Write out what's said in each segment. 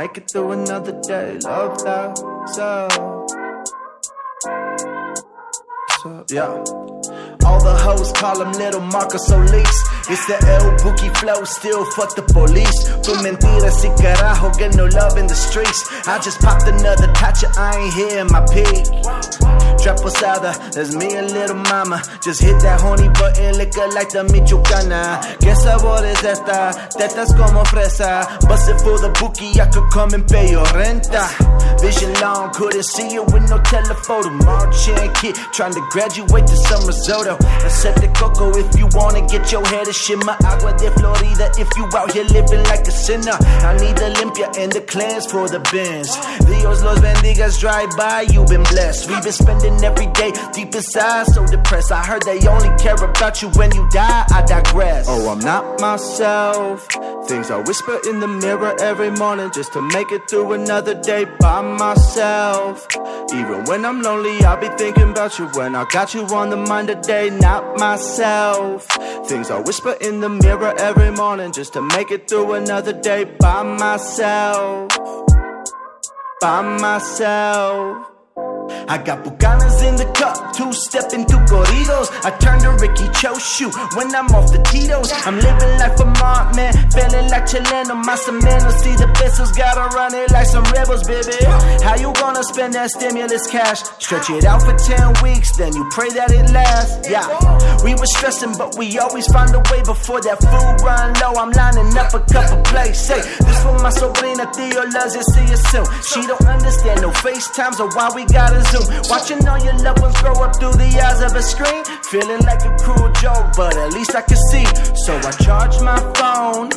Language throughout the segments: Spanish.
Make it through another day. Love that. So, so yeah. All the hoes call him Little Marcus Solis. It's the El Bookie flow, still fuck the police. Tu mentiras y carajo, get no love in the streets. I just popped another tacha, I ain't here in my peak. Trap posada, that's me and little mama. Just hit that horny button, liquor like the Michoacana. ¿Qué sabor es esta? Tetas como fresa. It for the bookie, I could come and pay your renta. Vision long, couldn't see you with no telephoto. Marching kid, trying to graduate to some risotto. I said the coco if you wanna get your head a shimmer. Agua de Florida if you out here living like a sinner. I need the limpia and the clans for the bins. Dios los bendigas drive by, you been blessed. We've been spending every day deep inside, so depressed. I heard they only care about you when you die. I digress. Oh, I'm not myself. Things I whisper in the mirror every morning just to make it through another day by myself. Even when I'm lonely, I'll be thinking about you when I got you on the mind today, not myself. Things I whisper in the mirror every morning just to make it through another day by myself. By myself. I got Bucanas in the cup, two stepping through corridos. I turn to Ricky Cho shoot when I'm off the Tito's. I'm living like Vermont, man, feeling like Chileno. My cemento, see the pesos, gotta run it like some rebels, baby. How you gonna spend that stimulus cash? Stretch it out for 10 weeks, then you pray that it lasts. Yeah, we were stressing, but we always find a way before that food run low. I'm lining up a couple plays. Say, this for my sobrina, Theo loves it, see you soon. She don't understand no FaceTimes or why we gotta zoom. Watching all your loved ones grow up through the eyes of a screen. Feeling like a cruel joke, but at least I can see. So I charge my phone.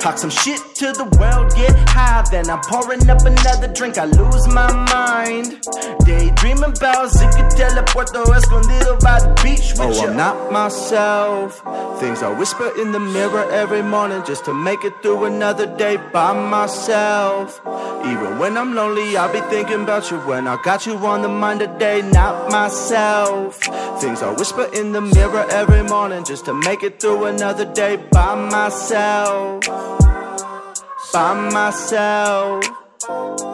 Talk some shit to the world, get high. Then I'm pouring up another drink, I lose my mind. Daydreaming about Zicatela, Puerto Escondido by the beach. With oh, I'm not myself. Things I whisper in the mirror every morning just to make it through another day by myself. Even when I'm lonely, I'll be thinking about you when I got you the mind today, not myself. Things I whisper in the mirror every morning just to make it through another day by myself. By myself.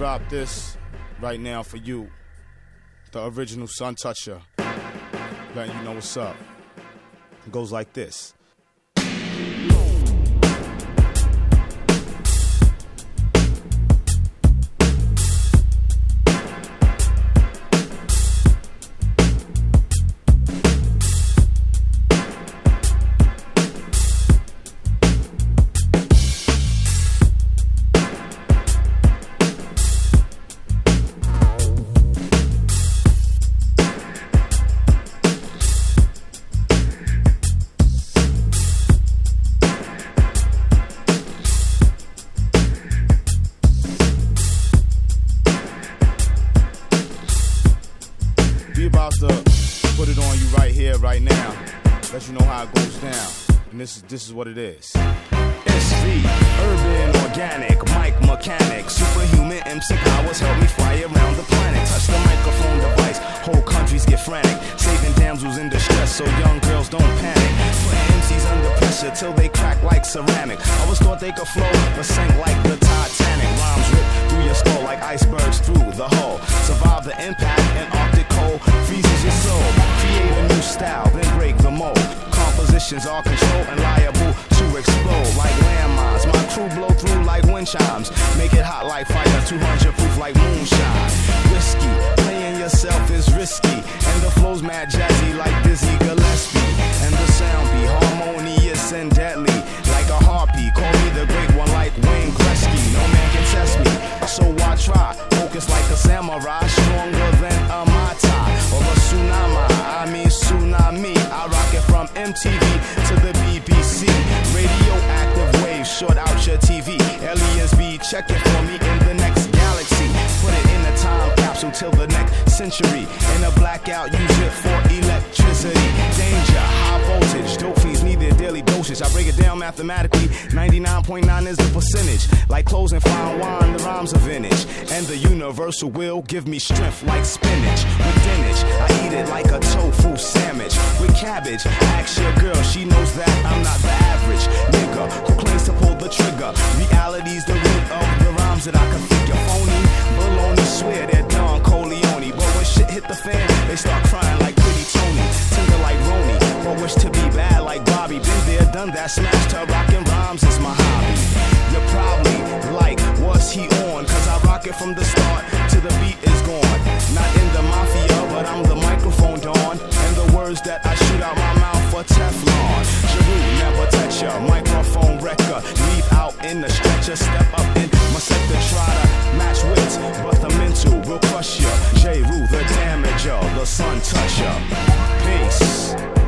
drop this right now for you. The original Sun Toucher. Letting you know what's up. It goes like this. Is what it is. To the BBC. Radioactive waves short out your TV. Aliens be checking for me in the next galaxy. Put it in a time capsule till the next century. In a blackout, use it for electricity. Danger, voltage, dope fiends need their daily dosage. I break it down mathematically. 99.9 is the percentage. Like clothes and fine wine, the rhymes are vintage. And the universal will give me strength like spinach. With dinach, I eat it like a tofu sandwich. With cabbage, ask your girl, she knows that I'm not the average nigga who claims to pull the trigger. Reality's the root of the rhymes that I can figure. Phony, baloney, swear they're Don Corleone. But when shit hit the fan, they start crying like pretty Tony. Tender like Roni, but wish to be bad like Bobby. Been there, done that, smashed her, rockin' rhymes is my hobby. You're probably like, what's he on? Cause I rock it from the start to the beat is gone. Not in the mafia, but I'm the microphone dawn. And the words that I shoot out my mouth for Teflon. Jeru, never touch ya. Microphone wrecker. Leave out in the stretcher. Step up in my sector. Try to match wits, but the mental will crush ya. J. Rue, the damager. The sun toucher. Peace.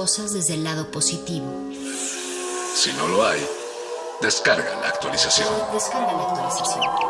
cosas desde el lado positivo. Si no lo hay, descarga la actualización. Descarga la actualización.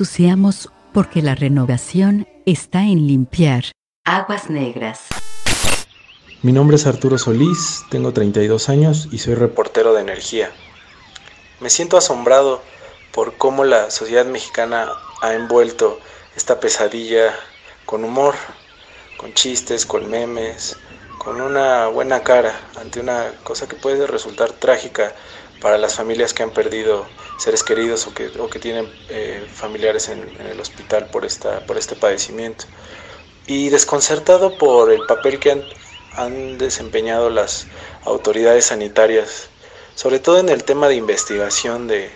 Ensuciamos porque la renovación está en limpiar. Aguas negras. Mi nombre es Arturo Solís, tengo 32 años y soy reportero de energía. Me siento asombrado por cómo la sociedad mexicana ha envuelto esta pesadilla con humor, con chistes, con memes, con una buena cara ante una cosa que puede resultar trágica para las familias que han perdido seres queridos o que, o que tienen eh, familiares en, en el hospital por, esta, por este padecimiento. Y desconcertado por el papel que han, han desempeñado las autoridades sanitarias, sobre todo en el tema de investigación de,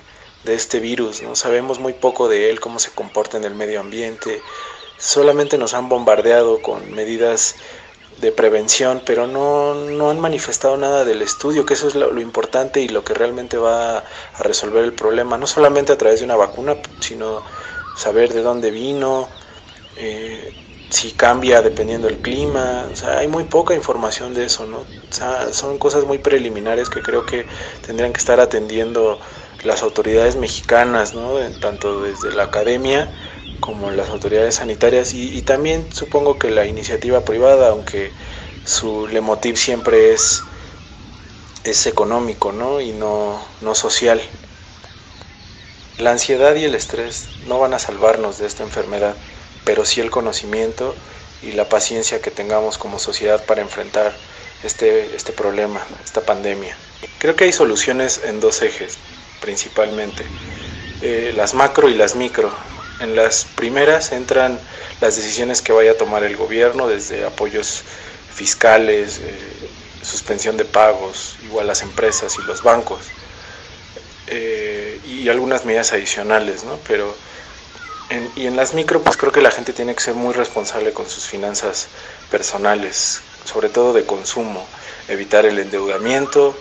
de este virus. ¿no? Sabemos muy poco de él, cómo se comporta en el medio ambiente, solamente nos han bombardeado con medidas de prevención, pero no, no han manifestado nada del estudio, que eso es lo, importante y lo que realmente va a resolver el problema, no solamente a través de una vacuna, sino saber de dónde vino, eh, si cambia dependiendo del clima, o sea, hay muy poca información de eso, ¿no? O sea, son cosas muy preliminares que creo que tendrían que estar atendiendo las autoridades mexicanas, ¿no? Tanto desde la academia como las autoridades sanitarias y, y, también supongo que la iniciativa privada, aunque su lemotiv siempre es, es económico ¿no? y no, no social. La ansiedad y el estrés no van a salvarnos de esta enfermedad, pero sí el conocimiento y la paciencia que tengamos como sociedad para enfrentar este, este problema, esta pandemia. Creo que hay soluciones en dos ejes, principalmente, eh, las macro y las micro. En las primeras entran las decisiones que vaya a tomar el gobierno, desde apoyos fiscales, eh, suspensión de pagos, igual las empresas y los bancos, eh, y algunas medidas adicionales, ¿no? Pero en, y en las micro, pues creo que la gente tiene que ser muy responsable con sus finanzas personales, sobre todo de consumo, evitar el endeudamiento,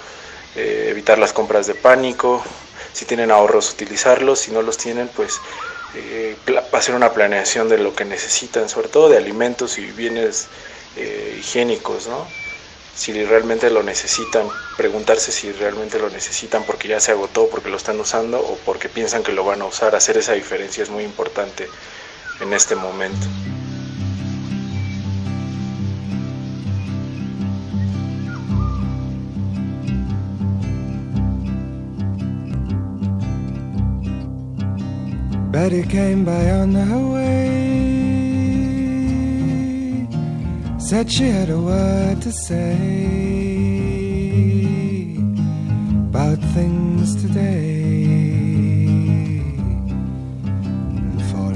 eh, evitar las compras de pánico, si tienen ahorros utilizarlos, si no los tienen, pues eh, hacer una planeación de lo que necesitan, sobre todo de alimentos y bienes eh, higiénicos, ¿no? Si realmente lo necesitan, preguntarse si realmente lo necesitan porque ya se agotó, porque lo están usando o porque piensan que lo van a usar. Hacer esa diferencia es muy importante en este momento. Betty came by on her way. Said she had a word to say about things today.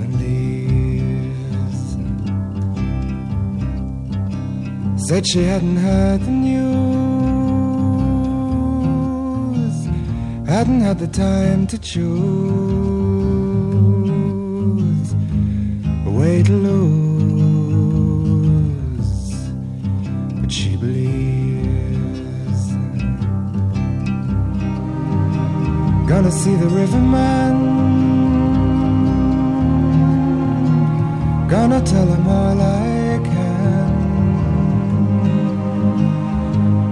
and leaves. Said she hadn't heard the news, hadn't had the time to choose way to lose. But she believes. Gonna see the riverman. Gonna tell him all I can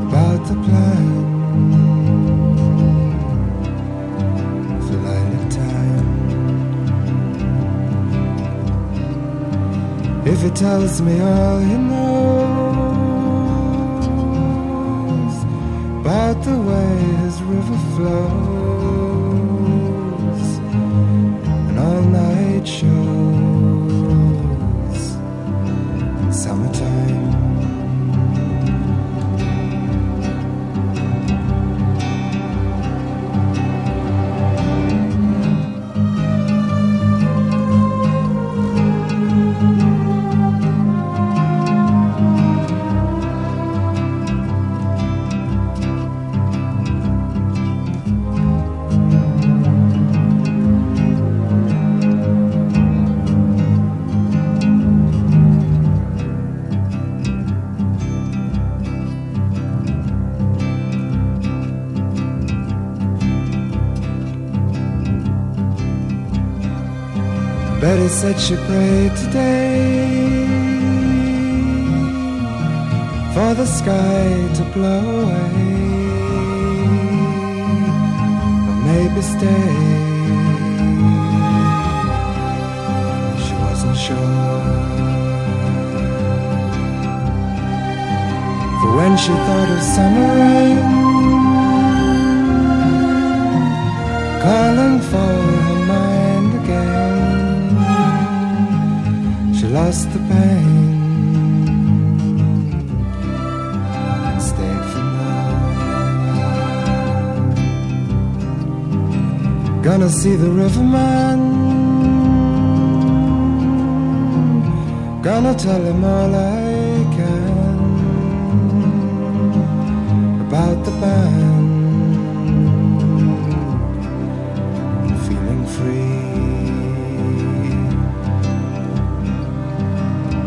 about the plan He tells me all he knows about the way his river flows and all night shows said she prayed today for the sky to blow away, or maybe stay. She wasn't sure. For when she thought of summer rain, Gonna see the riverman. Gonna tell him all I can about the band. Feeling free.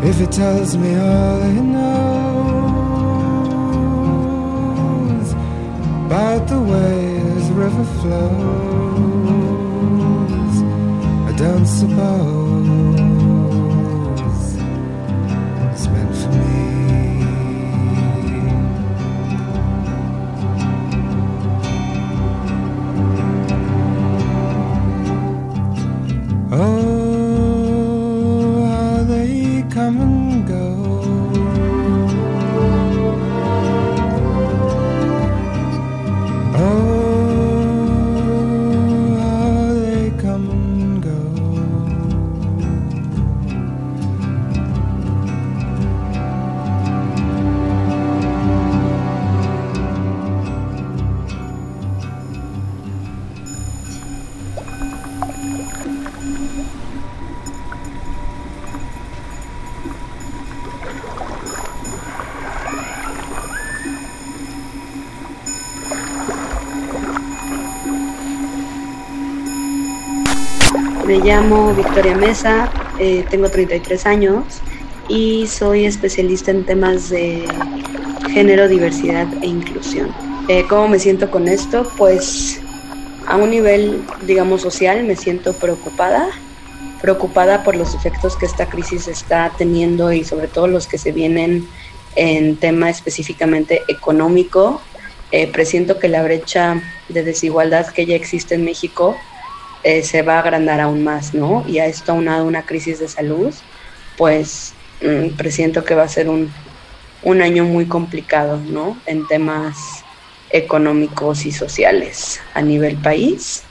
If he tells me all he knows about the way his river flows, I don't llamo Victoria Mesa, eh, tengo 33 años y soy especialista en temas de género, diversidad e inclusión. Eh, ¿Cómo me siento con esto? Pues a un nivel, digamos, social me siento preocupada, preocupada por los efectos que esta crisis está teniendo y sobre todo los que se vienen en tema específicamente económico. Eh, presiento que la brecha de desigualdad que ya existe en México eh, se va a agrandar aún más, ¿no? Y a esto aunado una crisis de salud, pues mm, presiento que va a ser un, un año muy complicado, ¿no? En temas económicos y sociales a nivel país.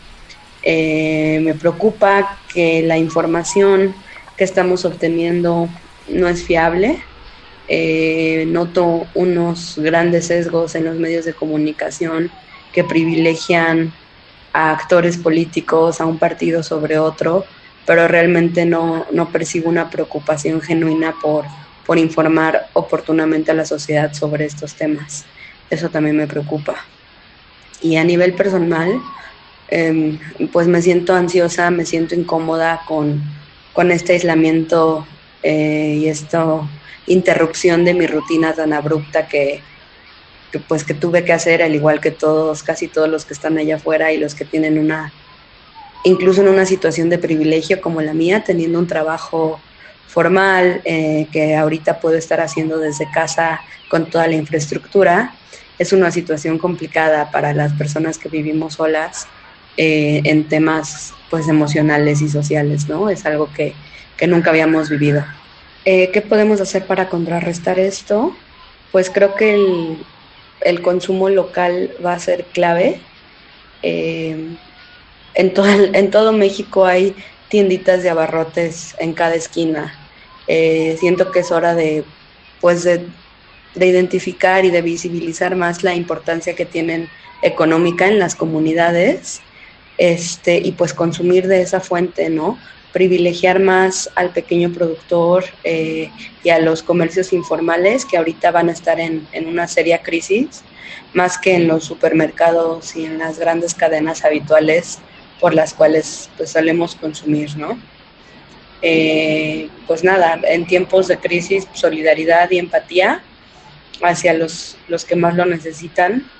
Eh, me preocupa que la información que estamos obteniendo no es fiable. Eh, noto unos grandes sesgos en los medios de comunicación que privilegian a actores políticos, a un partido sobre otro, pero realmente no, no percibo una preocupación genuina por, por informar oportunamente a la sociedad sobre estos temas. Eso también me preocupa. Y a nivel personal, eh, pues me siento ansiosa, me siento incómoda con, con este aislamiento eh, y esta interrupción de mi rutina tan abrupta que, que, pues que tuve que hacer, al igual que todos, casi todos los que están allá afuera y los que tienen una, incluso en una situación de privilegio como la mía, teniendo un trabajo formal eh, que ahorita puedo estar haciendo desde casa con toda la infraestructura, es una situación complicada para las personas que vivimos solas eh, en temas pues emocionales y sociales, ¿no? Es algo que, que nunca habíamos vivido. Eh, ¿Qué podemos hacer para contrarrestar esto? Pues creo que el, el consumo local va a ser clave. Eh, en, todo, en todo México hay tienditas de abarrotes en cada esquina. Eh, siento que es hora de, pues de, de, identificar y de visibilizar más la importancia que tienen económica en las comunidades este, y pues consumir de esa fuente, ¿no? Privilegiar más al pequeño productor eh, y a los comercios informales que ahorita van a estar en, en, una seria crisis, más que en los supermercados y en las grandes cadenas habituales por las cuales pues solemos consumir, ¿no? Eh, pues nada, en tiempos de crisis, solidaridad y empatía hacia los, los que más lo necesitan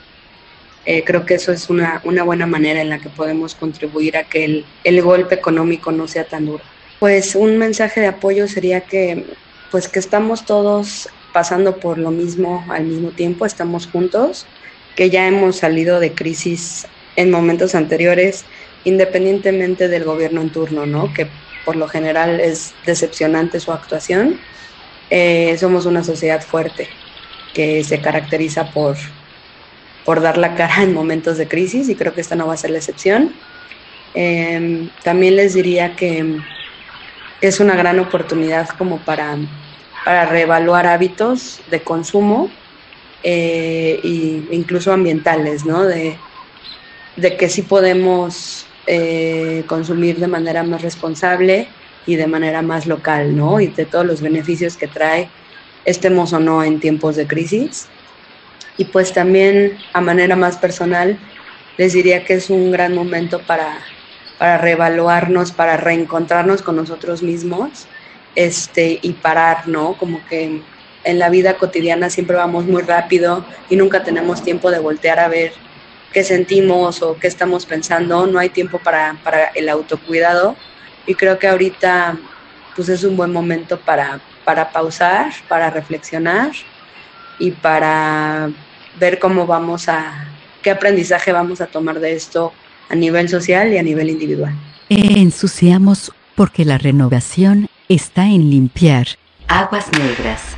eh, creo que eso es una, una, buena manera en la que podemos contribuir a que el, el, golpe económico no sea tan duro. Pues un mensaje de apoyo sería que, pues que estamos todos pasando por lo mismo al mismo tiempo, estamos juntos, que ya hemos salido de crisis en momentos anteriores, independientemente del gobierno en turno, ¿no? Que por lo general es decepcionante su actuación. Eh, somos una sociedad fuerte que se caracteriza por por dar la cara en momentos de crisis y creo que esta no va a ser la excepción. Eh, también les diría que es una gran oportunidad como para, para reevaluar hábitos de consumo eh, e incluso ambientales, ¿no? De, de que sí podemos eh, consumir de manera más responsable y de manera más local, ¿no? Y de todos los beneficios que trae, estemos o no en tiempos de crisis y pues también a manera más personal les diría que es un gran momento para, para reevaluarnos, para reencontrarnos con nosotros mismos este, y parar, ¿no? Como que en la vida cotidiana siempre vamos muy rápido y nunca tenemos tiempo de voltear a ver qué sentimos o qué estamos pensando, no hay tiempo para, para el autocuidado y creo que ahorita pues es un buen momento para, para pausar, para reflexionar y para ver cómo vamos a, qué aprendizaje vamos a tomar de esto a nivel social y a nivel individual. Ensuciamos porque la renovación está en limpiar. Aguas negras.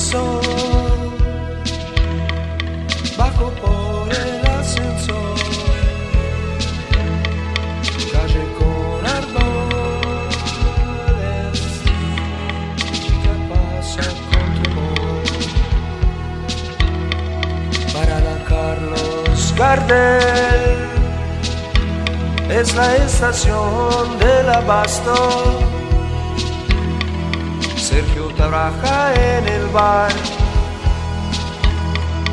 sol, bajo por el ascensor, calle con árboles, chica pasa con temor. Para la Carlos Gardel es la estación del abasto. Trabaja en el bar,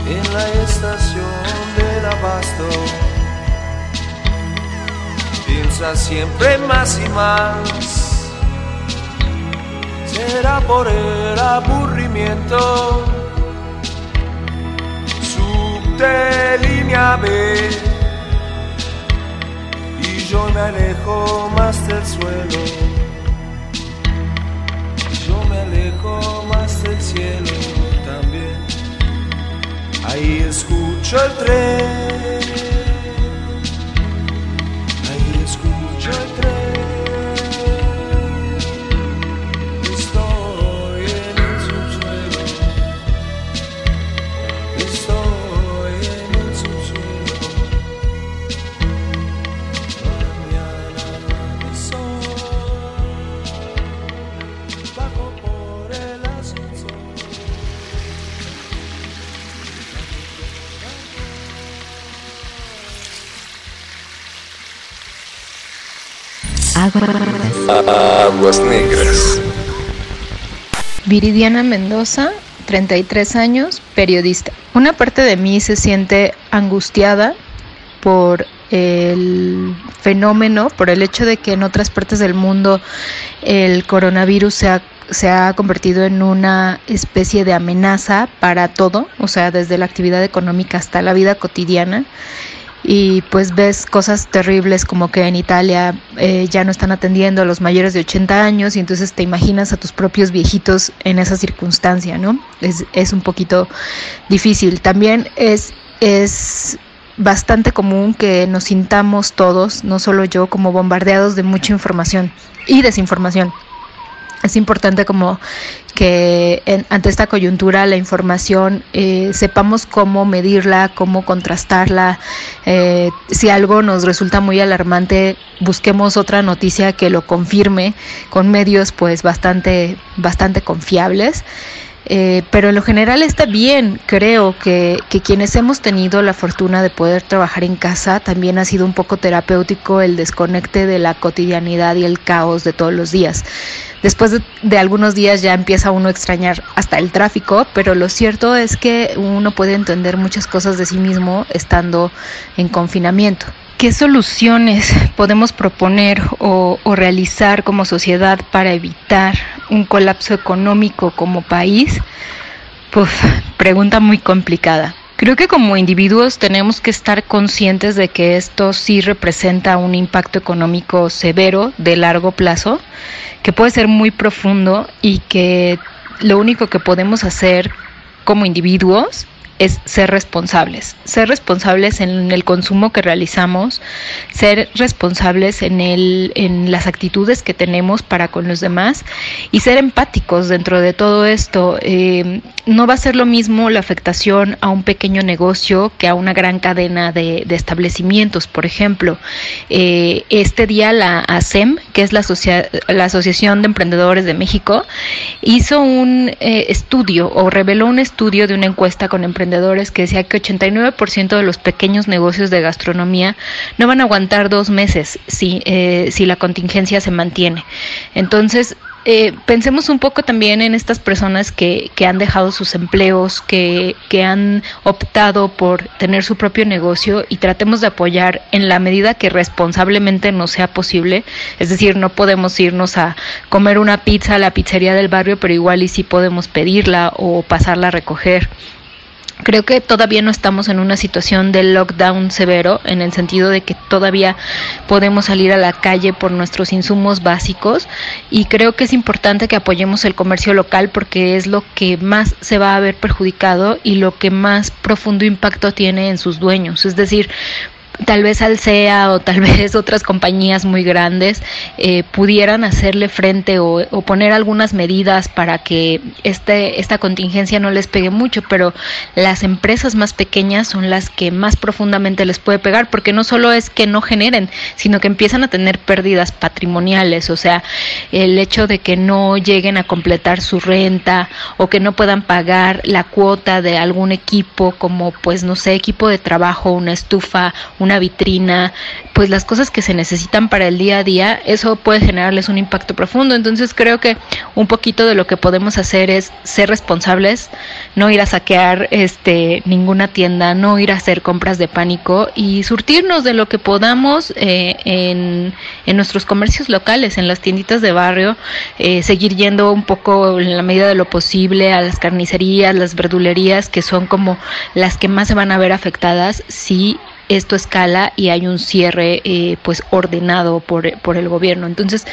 en la estación del abasto. Piensa siempre más y más, será por el aburrimiento. Subte línea B y yo me alejo más del suelo. Más del cielo también. Ahí escucho el tren. Aguas. Viridiana Mendoza, 33 años, periodista. Una parte de mí se siente angustiada por el fenómeno, por el hecho de que en otras partes del mundo el coronavirus se ha, se ha convertido en una especie de amenaza para todo, o sea, desde la actividad económica hasta la vida cotidiana y pues ves cosas terribles como que en Italia eh, ya no están atendiendo a los mayores de 80 años y entonces te imaginas a tus propios viejitos en esa circunstancia, ¿no? Es, es un poquito difícil. También es, es bastante común que nos sintamos todos, no solo yo, como bombardeados de mucha información y desinformación. Es importante como que ante esta coyuntura la información eh, sepamos cómo medirla, cómo contrastarla. eh, si algo nos resulta muy alarmante, busquemos otra noticia que lo confirme con medios pues bastante, bastante confiables. Eh, pero en lo general está bien, creo que, que quienes hemos tenido la fortuna de poder trabajar en casa, también ha sido un poco terapéutico el desconecte de la cotidianidad y el caos de todos los días. Después de, algunos días ya empieza uno a extrañar hasta el tráfico, pero lo cierto es que uno puede entender muchas cosas de sí mismo estando en confinamiento. ¿Qué soluciones podemos proponer o realizar como sociedad para evitar un colapso económico como país? Pues pregunta muy complicada. Creo que como individuos tenemos que estar conscientes de que esto sí representa un impacto económico severo de largo plazo, que puede ser muy profundo y que lo único que podemos hacer como individuos es ser responsables, ser responsables en el consumo que realizamos, ser responsables en el en las actitudes que tenemos para con los demás y ser empáticos dentro de todo esto. Eh, no va a ser lo mismo la afectación a un pequeño negocio que a una gran cadena de, de establecimientos, por ejemplo. Eh, este día la ASEM, que es la, la Asociación de Emprendedores de México, hizo un eh, estudio o reveló un estudio de una encuesta con emprendedores que decía que 89% de los pequeños negocios de gastronomía no van a aguantar dos meses si, eh, si la contingencia se mantiene. Entonces, eh, pensemos un poco también en estas personas que, que han dejado sus empleos, que, que, han optado por tener su propio negocio y tratemos de apoyar en la medida que responsablemente nos sea posible. Es decir, no podemos irnos a comer una pizza a la pizzería del barrio, pero igual y sí podemos pedirla o pasarla a recoger. Creo que todavía no estamos en una situación de lockdown severo, en el sentido de que todavía podemos salir a la calle por nuestros insumos básicos y creo que es importante que apoyemos el comercio local porque es lo que más se va a ver perjudicado y lo que más profundo impacto tiene en sus dueños. Es decir, tal vez Alsea o tal vez otras compañías muy grandes eh, pudieran hacerle frente o, o, poner algunas medidas para que este, esta contingencia no les pegue mucho, pero las empresas más pequeñas son las que más profundamente les puede pegar, porque no solo es que no generen, sino que empiezan a tener pérdidas patrimoniales, o sea, el hecho de que no lleguen a completar su renta o que no puedan pagar la cuota de algún equipo como pues no sé, equipo de trabajo, una estufa, una vitrina, pues las cosas que se necesitan para el día a día, eso puede generarles un impacto profundo. Entonces creo que un poquito de lo que podemos hacer es ser responsables, no ir a saquear este ninguna tienda, no ir a hacer compras de pánico y surtirnos de lo que podamos eh, en, en, nuestros comercios locales, en las tienditas de barrio, eh, seguir yendo un poco en la medida de lo posible a las carnicerías, las verdulerías, que son como las que más se van a ver afectadas si esto escala y hay un cierre eh, pues ordenado por, por el gobierno. Entonces,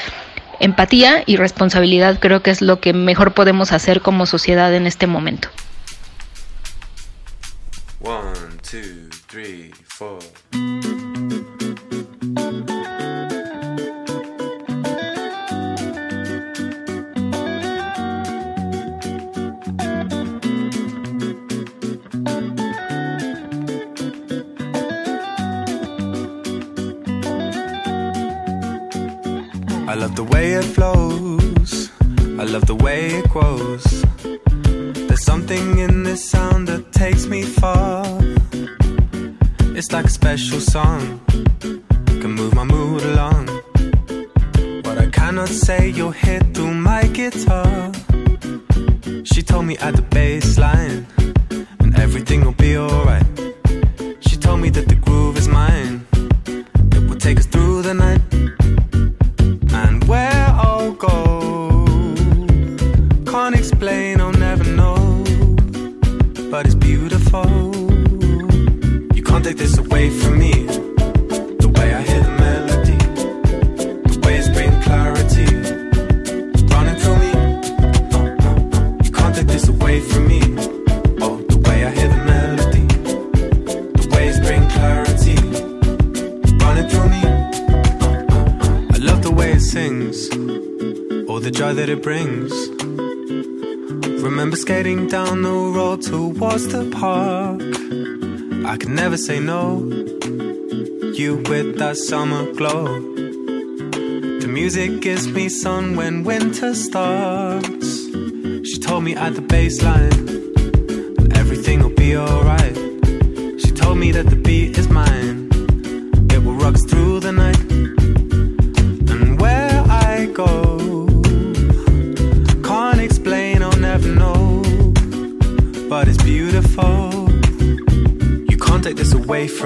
empatía y responsabilidad creo que es lo que mejor podemos hacer como sociedad en este momento. One, two, three, four. I love the way it flows. I love the way it grows. There's something in this sound that takes me far. It's like a special song, can move my mood along. What I cannot say, you'll hear through my guitar. She told me at the bass line, and everything will be alright. She told me that the groove is mine, it will take us through the night. The joy that it brings. Remember skating down the road towards the park. I could never say no. You with that summer glow. The music gives me sun when winter starts. She told me at the baseline that everything will be alright. She told me that the beat is mine.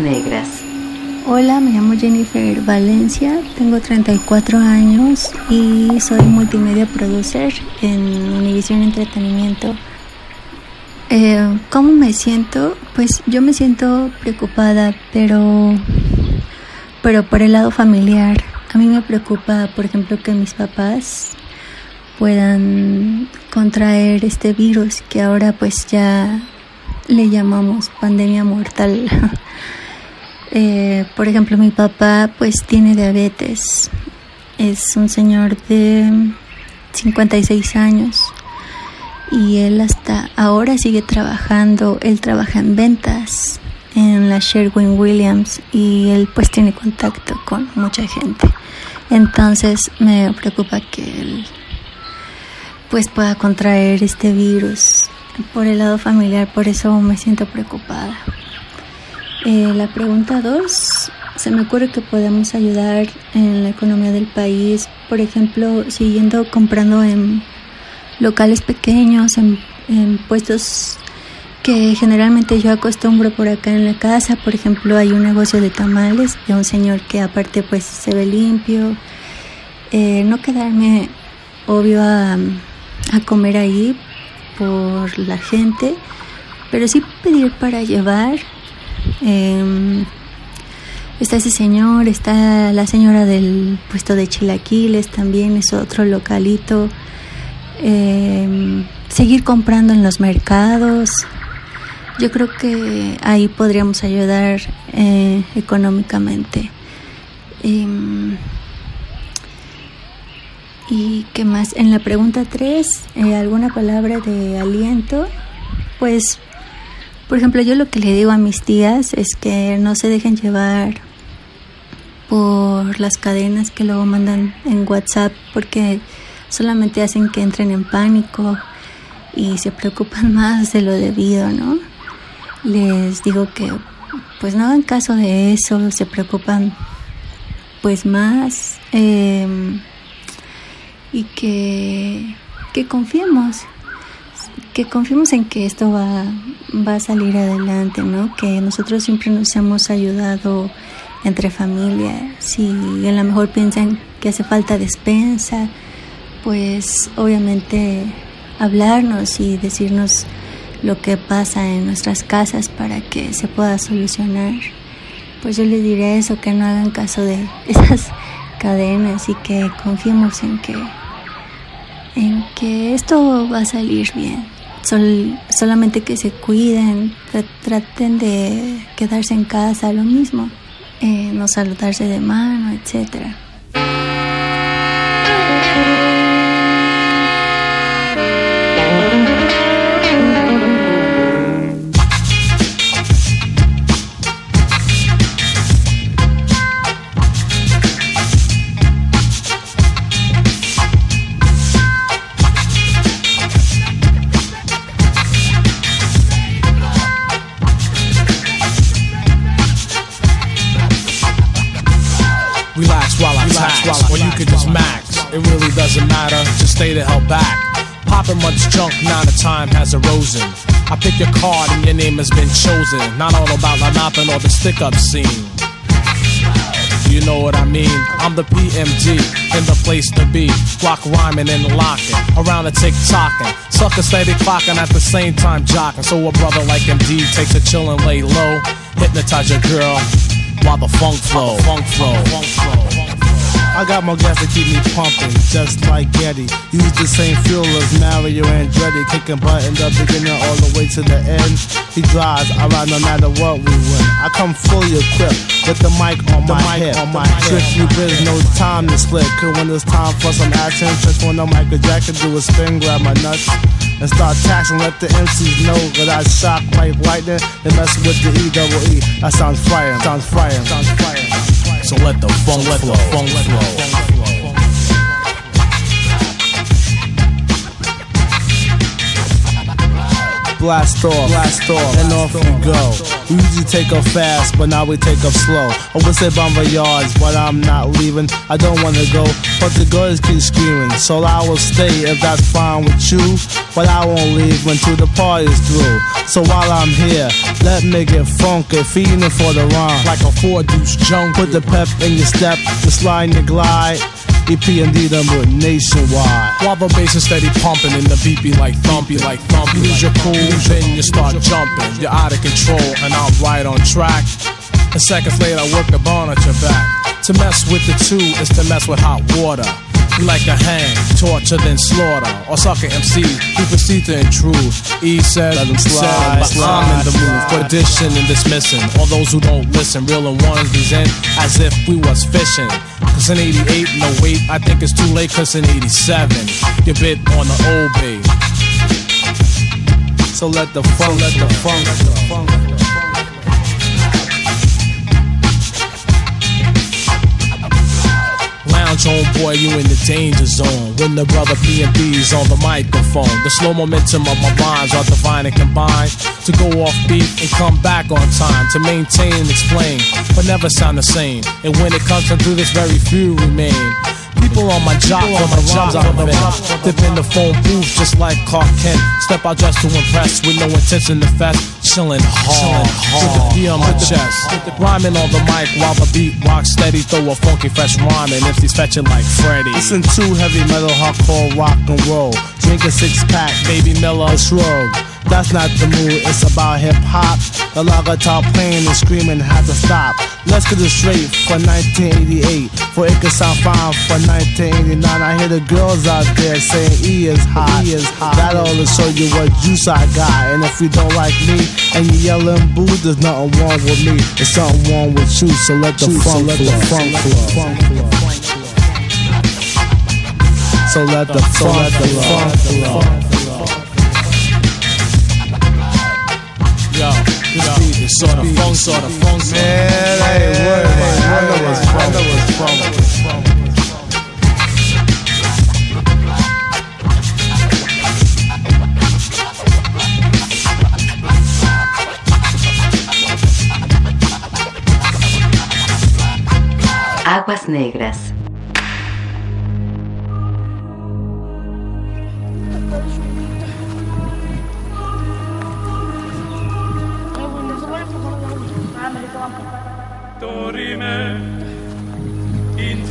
negras. Hola, me llamo Jennifer Valencia, tengo 34 años y soy multimedia producer en Univision Entretenimiento. Eh, ¿Cómo me siento? Pues yo me siento preocupada, pero, pero por el lado familiar. A mí me preocupa, por ejemplo, que mis papás puedan contraer este virus que ahora pues ya le llamamos pandemia mortal. Eh, por ejemplo, mi papá pues tiene diabetes. Es un señor de 56 años y él hasta ahora sigue trabajando. Él trabaja en ventas en la Sherwin Williams y él pues tiene contacto con mucha gente. Entonces me preocupa que él pues pueda contraer este virus por el lado familiar, por eso me siento preocupada. Eh, la pregunta dos, se me ocurre que podemos ayudar en la economía del país, por ejemplo, siguiendo comprando en locales pequeños, en, en puestos que generalmente yo acostumbro por acá en la casa. Por ejemplo, hay un negocio de tamales de un señor que aparte pues se ve limpio. Eh, no quedarme, obvio, a, a comer ahí por la gente, pero sí pedir para llevar. Eh, está ese señor, está la señora del puesto de chilaquiles también, es otro localito. Eh, seguir comprando en los mercados. Yo creo que ahí podríamos ayudar eh, económicamente. Eh, ¿Y qué más? En la pregunta 3, eh, ¿alguna palabra de aliento? Pues, por ejemplo, yo lo que le digo a mis tías es que no se dejen llevar por las cadenas que luego mandan en WhatsApp porque solamente hacen que entren en pánico y se preocupan más de lo debido, ¿no? Les digo que pues no hagan caso de eso, se preocupan pues más eh, y que, que confiemos, que confiemos en que esto va, va a salir adelante, ¿no? Que nosotros siempre nos hemos ayudado entre familia, si a lo mejor piensan que hace falta despensa, pues obviamente hablarnos y decirnos lo que pasa en nuestras casas para que se pueda solucionar. Pues yo les diré eso, que no hagan caso de esas cadenas y que confiemos en que en que esto va a salir bien. Sol, solamente que se cuiden, tra- traten de quedarse en casa, lo mismo, eh, no saludarse de mano, etcétera. Stay the hell back. Popping much junk, now the time has arisen. I pick your card and your name has been chosen. Not all about la napping or the stick up scene. You know what I mean? I'm the PMG in the place to be. Rock rhyming and locking around the tick tocking. Sucker steady clocking at the same time jocking. So a brother like MD takes a chill and lay low. Hypnotize your girl while the funk flow. Funk flow. I got more gas to keep me pumping, just like Getty. Use the same fuel as Mario Andretti, kicking butt in the beginning all the way to the end. He drives, I ride no matter what we win. I come fully equipped with the mic on my hip. On my Strictly biz, no time to split. Cause when it's time for some action, just when the Michael Jackson do a spin, grab my nuts. And start taxing, let the MCs know that I shock like lightning. and mess with the E double E. That sounds fire, sounds fire, sounds frightening. So let the funk let the funk flow. blast off, blast off, and off we go. We usually take off fast, but now we take off slow. I would say bomber yards, but I'm not leaving. I don't wanna go, but the girls keep screaming. So I will stay if that's fine with you. But I won't leave until the party's through. So while I'm here, let me get funky, feeling for the rhyme. Like a four deuce junk. Put the pep in your step, the slide and the glide. EP&D them with nationwide. While bass is steady pumping and the beat be like thumpy, like thumpy. Lose your cool, then you start jumping. You're out of control and I'm right on track. And seconds later, I work the bone at your back. To mess with the two is to mess with hot water. Like a hang, torture, then slaughter. Or sucker MC who proceed to intrude. E said, Let 'em slide, but I'm in the. For addition and dismissing. All those who don't listen, real and ones present as if we was fishing. Cause in 88, no wait, I think it's too late cause in 87, you bit on the old babe. So let the funk, let the funk, let the funk. Lounge on, boy, you in the danger zone. When the brother P&B's on the microphone, the slow momentum of my rhymes are divine and combined to go off beat and come back on time to maintain and explain, but never sound the same. And when it comes to do this, very few remain. People on my job, on my jobs I'm in. Dip in the phone booth just like Clark Kent. Step out just to impress with no intention to fest. Chillin' hard, with the P on my chest. Rhyming on the mic while the beat rocks steady. Throw a funky fresh rhyme and MC's fetching like Freddy. Listen to heavy metal, hardcore, rock and roll. Drink a six pack, Baby Miller, rogue. That's not the mood, it's about hip hop. The logger top playing and screaming had to stop. Let's get it straight for 1988. For it could sound fine for 1989. I hear the girls out there saying E is hot. E is hot. That'll show you what juice I got. And if you don't like me and you yelling boo, there's nothing wrong with me. There's something wrong with you. So let the Juice, funk, so let the funk, flow. so let the funk, so let the funk, Aguas negras.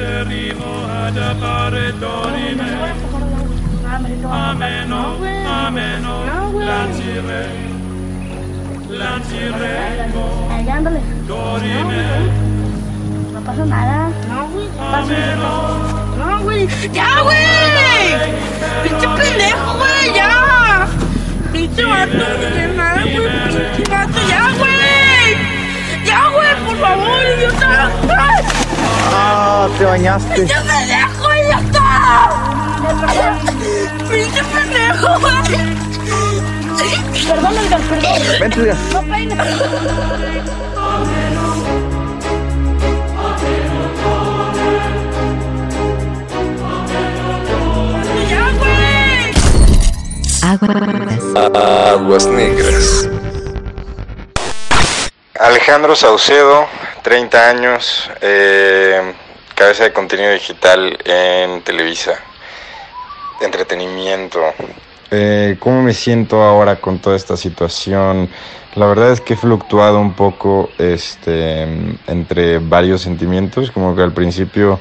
Ad appare dorime. Ameno, ameno, lancire, lanciremo. Dorime, No pasa nada. No, güey. ameno. No, güey. ¡Ya, güey! ¡Pinche pendejo, güey! ¡Ya! ¡Pinche vato! ¡Que nada, güey! ¡Pinche vato! ¡Ya, güey! ¡Ya, güey! ¡Por favor, idiota! ¡Ay! Ah, te bañaste. ¡Pinche pendejo, idiota! ¡Pinche pendejo, güey! Perdón, Edgar, perdón. Vente, Edgar. No peines. ¡Ya, güey! Aguas negras. Aguas Negras. Alejandro Saucedo, 30 años, eh, cabeza de contenido digital en Televisa, entretenimiento. Eh, ¿Cómo me siento ahora con toda esta situación? La verdad es que he fluctuado un poco este, entre varios sentimientos, como que al principio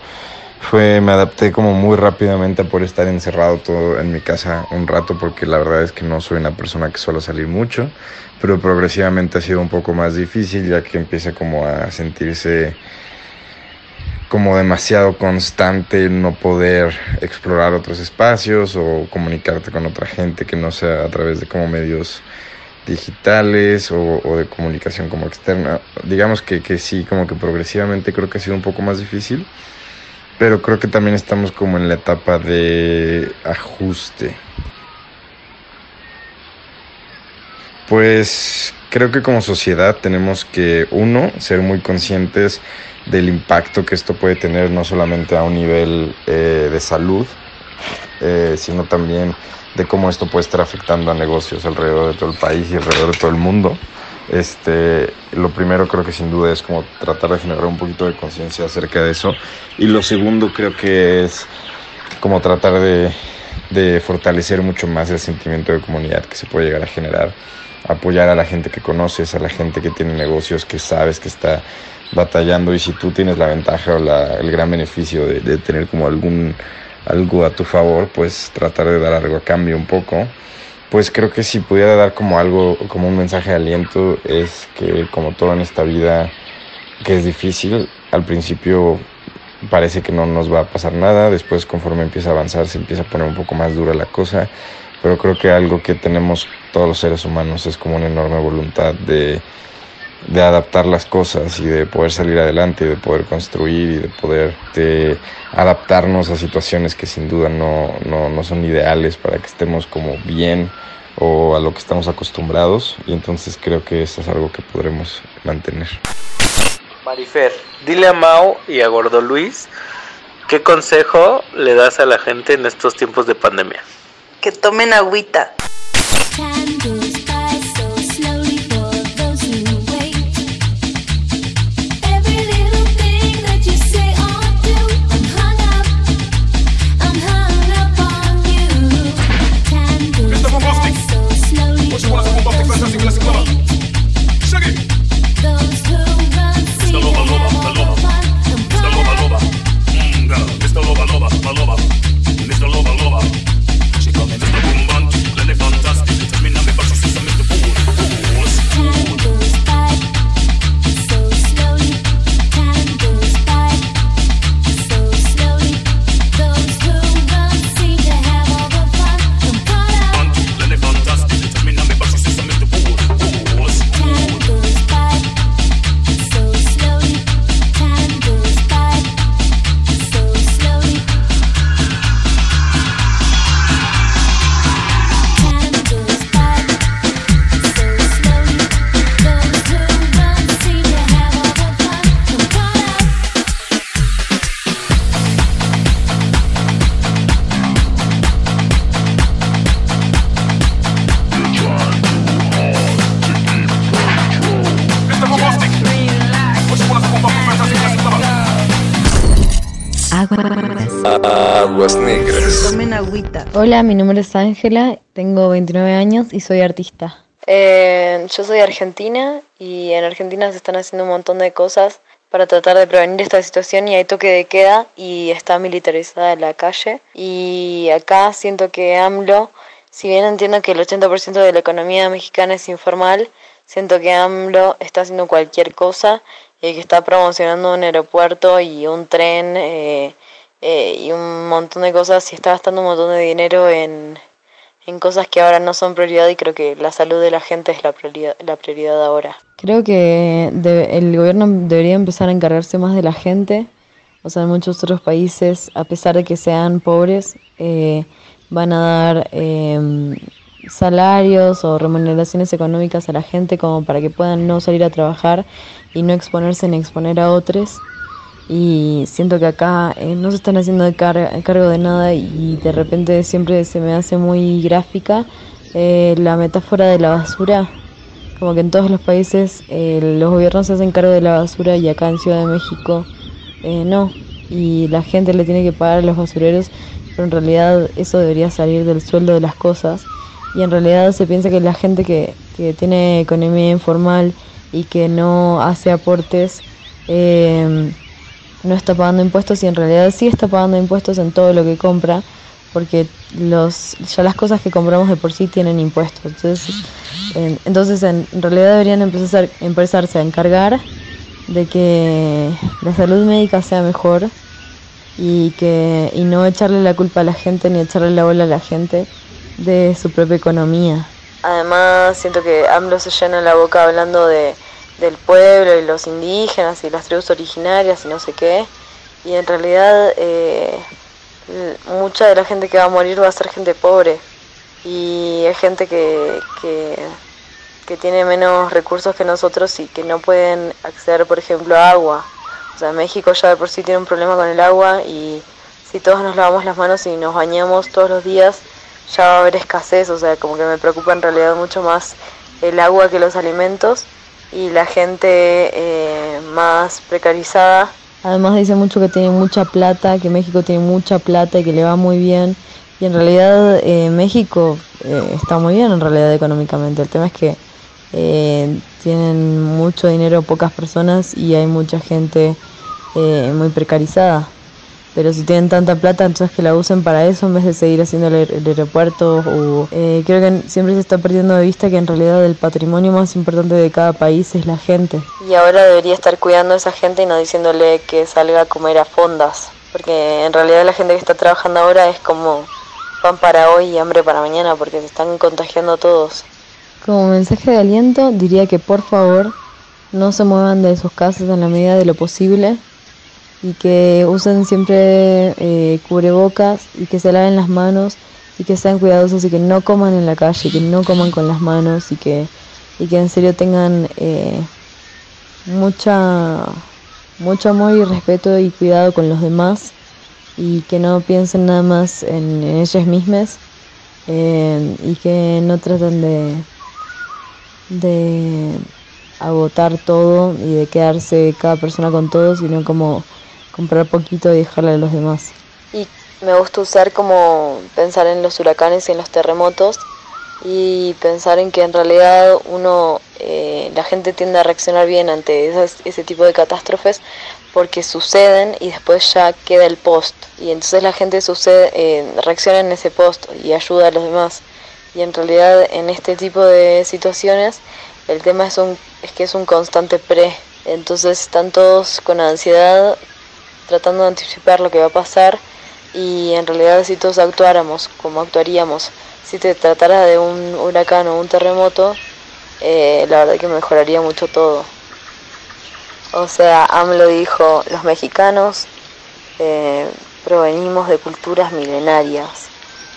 fue, me adapté como muy rápidamente por estar encerrado todo en mi casa un rato, porque la verdad es que no soy una persona que suelo salir mucho, pero progresivamente ha sido un poco más difícil ya que empieza como a sentirse como demasiado constante no poder explorar otros espacios o comunicarte con otra gente que no sea a través de como medios digitales o, o de comunicación como externa. Digamos que, que sí, como que progresivamente creo que ha sido un poco más difícil, pero creo que también estamos como en la etapa de ajuste. Pues creo que como sociedad tenemos que, uno, ser muy conscientes del impacto que esto puede tener no solamente a un nivel eh, de salud, eh, sino también de cómo esto puede estar afectando a negocios alrededor de todo el país y alrededor de todo el mundo. Este, lo primero creo que sin duda es como tratar de generar un poquito de conciencia acerca de eso. Y lo segundo creo que es como tratar de, fortalecer mucho más el sentimiento de comunidad que se puede llegar a generar. Apoyar a la gente que conoces, a la gente que tiene negocios, que sabes que está batallando y si tú tienes la ventaja o la, el gran beneficio de, de tener como algún algo a tu favor, pues tratar de dar algo a cambio un poco pues creo que si pudiera dar como algo, como un mensaje de aliento, es que como todo en esta vida, que es difícil, al principio parece que no nos va a pasar nada, después conforme empieza a avanzar se empieza a poner un poco más dura la cosa, pero creo que algo que tenemos todos los seres humanos es como una enorme voluntad de, de adaptar las cosas y de poder salir adelante, y de poder construir y de poder de adaptarnos a situaciones que sin duda no, no, no son ideales para que estemos como bien o a lo que estamos acostumbrados y entonces creo que eso es algo que podremos mantener. Marifer, dile a Mau y a Gordo Luis qué consejo le das a la gente en estos tiempos de pandemia. Que tomen agüita. Mr. Loba Loba, Mr. Loba Loba, she coming to the boom band, Lily fantastic, Aguas negras. Tomen agüita. Hola, mi nombre es Ángela, tengo 29 años y soy artista. Eh, yo soy argentina y en Argentina se están haciendo un montón de cosas para tratar de prevenir esta situación y hay toque de queda y está militarizada la calle. Y acá siento que AMLO, si bien entiendo que el 80% de la economía mexicana es informal, siento que AMLO está haciendo cualquier cosa y que está promocionando un aeropuerto y un tren eh, eh, y un montón de cosas y está gastando un montón de dinero en, en cosas que ahora no son prioridad y creo que la salud de la gente es la prioridad, la prioridad ahora. Creo que el gobierno debería empezar a encargarse más de la gente. O sea, en muchos otros países, a pesar de que sean pobres, eh, van a dar salarios o remuneraciones económicas a la gente como para que puedan no salir a trabajar y no exponerse ni exponer a otros. Y siento que acá eh, no se están haciendo de car- cargo de nada y de repente siempre se me hace muy gráfica eh, la metáfora de la basura. Como que en todos los países eh, los gobiernos se hacen cargo de la basura y acá en Ciudad de México eh, no. Y la gente le tiene que pagar a los basureros, pero en realidad eso debería salir del sueldo de las cosas. Y en realidad se piensa que la gente que, que tiene economía informal y que no hace aportes eh, no está pagando impuestos y en realidad sí está pagando impuestos en todo lo que compra porque los ya las cosas que compramos de por sí tienen impuestos. Entonces en, entonces en realidad deberían empezar empezarse a encargar de que la salud médica sea mejor y que y no echarle la culpa a la gente ni echarle la bola a la gente de su propia economía Además, siento que AMLO se llena la boca hablando de, del pueblo y los indígenas y las tribus originarias y no sé qué. Y en realidad, eh, mucha de la gente que va a morir va a ser gente pobre. Y es gente que, que, que tiene menos recursos que nosotros y que no pueden acceder, por ejemplo, a agua. O sea, México ya de por sí tiene un problema con el agua y si todos nos lavamos las manos y nos bañamos todos los días, ya va a haber escasez, o sea, como que me preocupa en realidad mucho más el agua que los alimentos y la gente eh, más precarizada. Además dice mucho que tiene mucha plata, que México tiene mucha plata y que le va muy bien. Y en realidad eh, México eh, está muy bien en realidad económicamente. El tema es que eh, tienen mucho dinero pocas personas y hay mucha gente eh, muy precarizada. Pero si tienen tanta plata, entonces que la usen para eso en vez de seguir haciendo el, aer- el aeropuerto. O, eh, creo que siempre se está perdiendo de vista que en realidad el patrimonio más importante de cada país es la gente. Y ahora debería estar cuidando a esa gente y no diciéndole que salga a comer a fondas. Porque en realidad la gente que está trabajando ahora es como pan para hoy y hambre para mañana porque se están contagiando todos. Como mensaje de aliento diría que por favor no se muevan de sus casas en la medida de lo posible y que usen siempre eh, cubrebocas y que se laven las manos y que sean cuidadosos y que no coman en la calle, que no coman con las manos y que, y que en serio tengan eh, mucha, mucho amor y respeto y cuidado con los demás y que no piensen nada más en, en ellas mismas eh, y que no traten de, de agotar todo y de quedarse cada persona con todo, sino como comprar poquito y dejarle a los demás. Y me gusta usar como pensar en los huracanes y en los terremotos y pensar en que en realidad uno, eh, la gente tiende a reaccionar bien ante esas- ese tipo de catástrofes porque suceden y después ya queda el post. Y entonces la gente sucede, eh, reacciona en ese post y ayuda a los demás. Y en realidad en este tipo de situaciones el tema es, un, es que es un constante pre, entonces están todos con ansiedad tratando de anticipar lo que va a pasar y en realidad si todos actuáramos como actuaríamos si te tratara de un huracán o un terremoto, eh, la verdad que mejoraría mucho todo. O sea, AMLO dijo, los mexicanos eh, provenimos de culturas milenarias.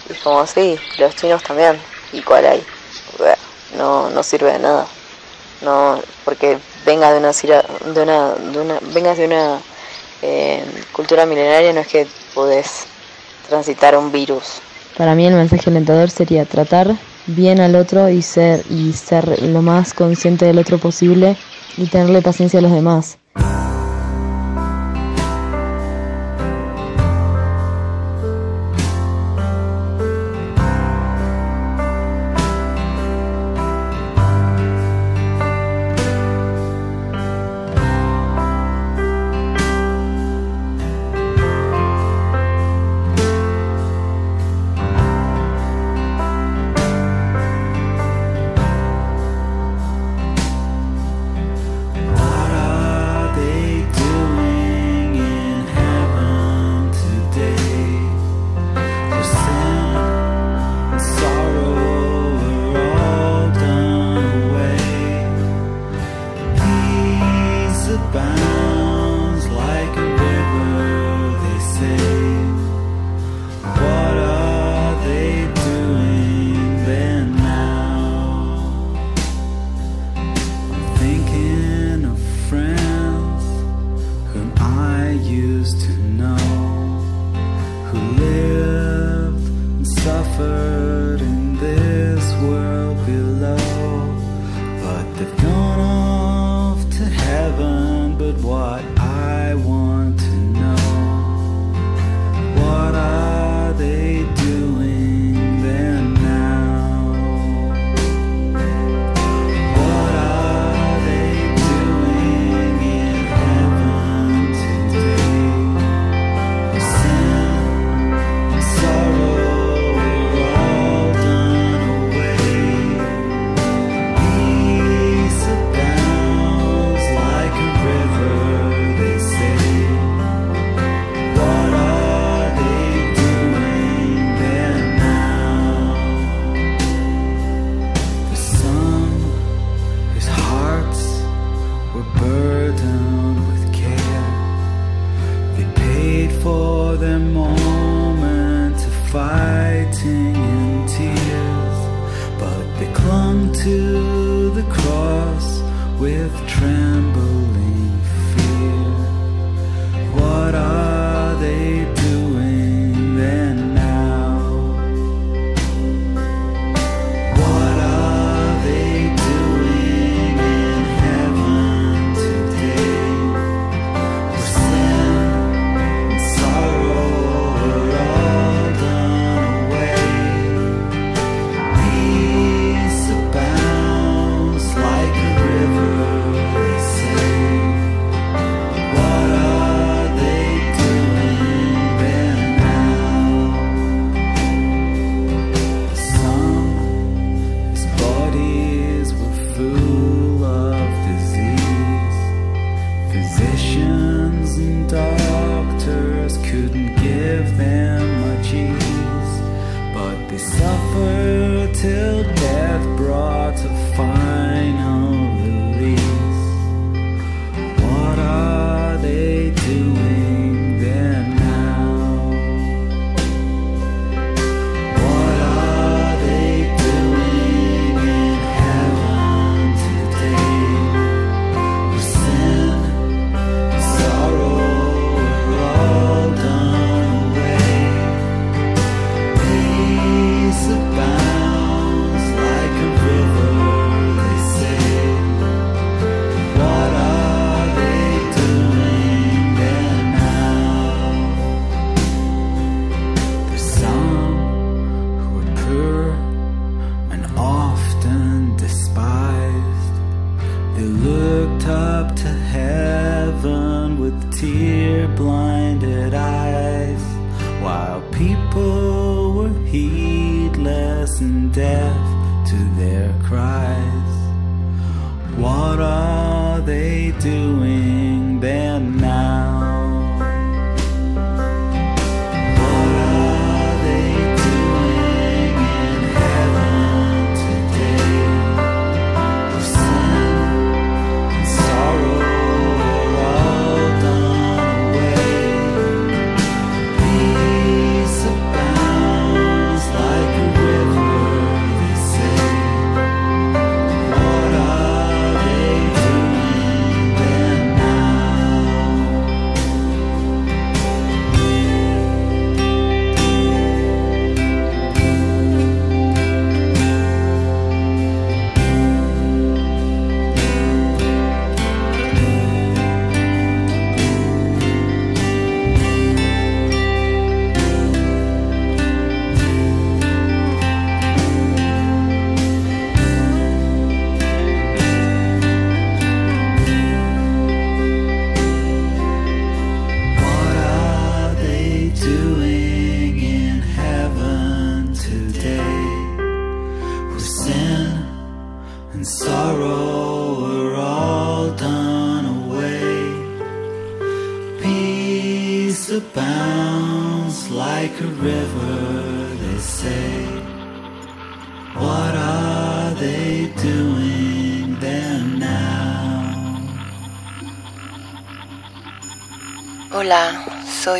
Y como sí, los chinos también. ¿Y cuál hay? No, no sirve de nada. No, porque venga de una, de una, de una vengas de una eh, cultura milenaria no es que podés transitar un virus. Para mí el mensaje alentador sería tratar bien al otro y ser y ser lo más consciente del otro posible y tenerle paciencia a los demás. Their moment of fighting in tears, but they clung to the cross with trembling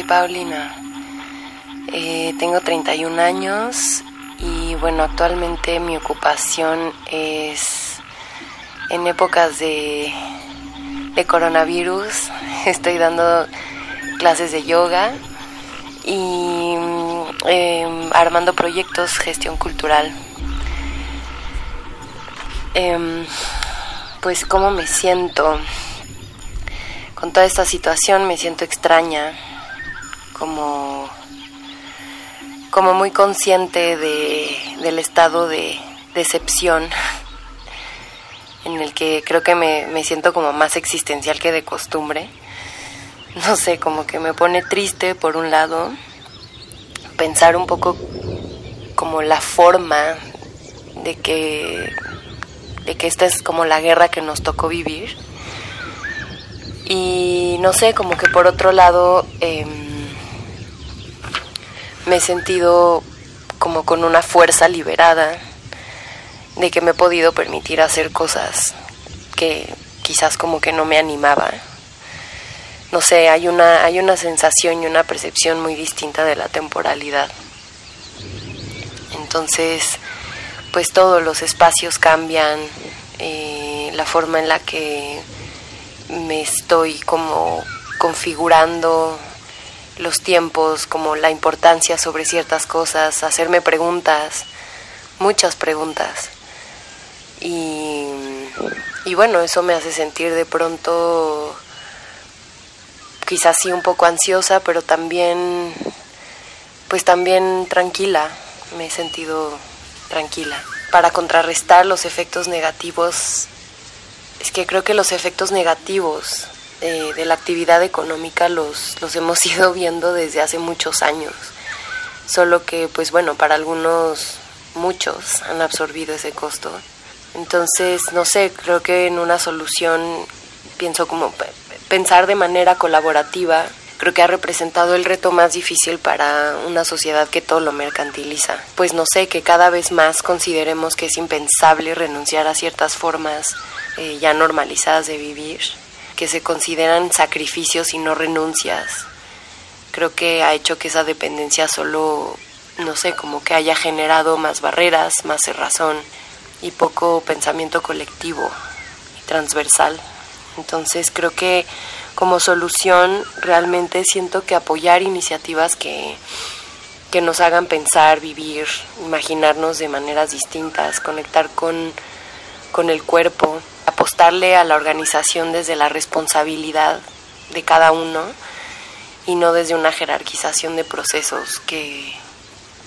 soy Paulina. Eh, tengo 31 años y bueno, actualmente mi ocupación es en épocas de, coronavirus. Estoy dando clases de yoga y mm, em, armando proyectos, gestión cultural. Em, pues cómo me siento con toda esta situación me siento extraña, como muy consciente de, del estado de decepción en el que creo que me, me siento como más existencial que de costumbre. No sé, como que me pone triste por un lado, pensar un poco como la forma de que, de que esta es como la guerra que nos tocó vivir y no sé, como que por otro lado em, me he sentido como con una fuerza liberada de que me he podido permitir hacer cosas que quizás como que no me animaba. No sé, hay una, hay una sensación y una percepción muy distinta de la temporalidad. Entonces, pues todos los espacios cambian, eh, la forma en la que me estoy como configurando los tiempos, como la importancia sobre ciertas cosas, hacerme preguntas, muchas preguntas. Y, y bueno, eso me hace sentir de pronto quizás sí un poco ansiosa, pero también pues también tranquila, me he sentido tranquila. Para contrarrestar los efectos negativos es que creo que los efectos negativos eh, de la actividad económica los, los hemos ido viendo desde hace muchos años. Solo que, pues bueno, para algunos, muchos han absorbido ese costo. Entonces, no sé, creo que en una solución pienso como pensar de manera colaborativa. Creo que ha representado el reto más difícil para una sociedad que todo lo mercantiliza. Pues no sé, que cada vez más consideremos que es impensable renunciar a ciertas formas eh, ya normalizadas de vivir, que se consideran sacrificios y no renuncias. Creo que ha hecho que esa dependencia solo, no sé, como que haya generado más barreras, más cerrazón y poco pensamiento colectivo y transversal. Entonces creo que como solución realmente siento que apoyar iniciativas que, que nos hagan pensar, vivir, imaginarnos de maneras distintas, conectar con, con el cuerpo, apostarle a la organización desde la responsabilidad de cada uno y no desde una jerarquización de procesos que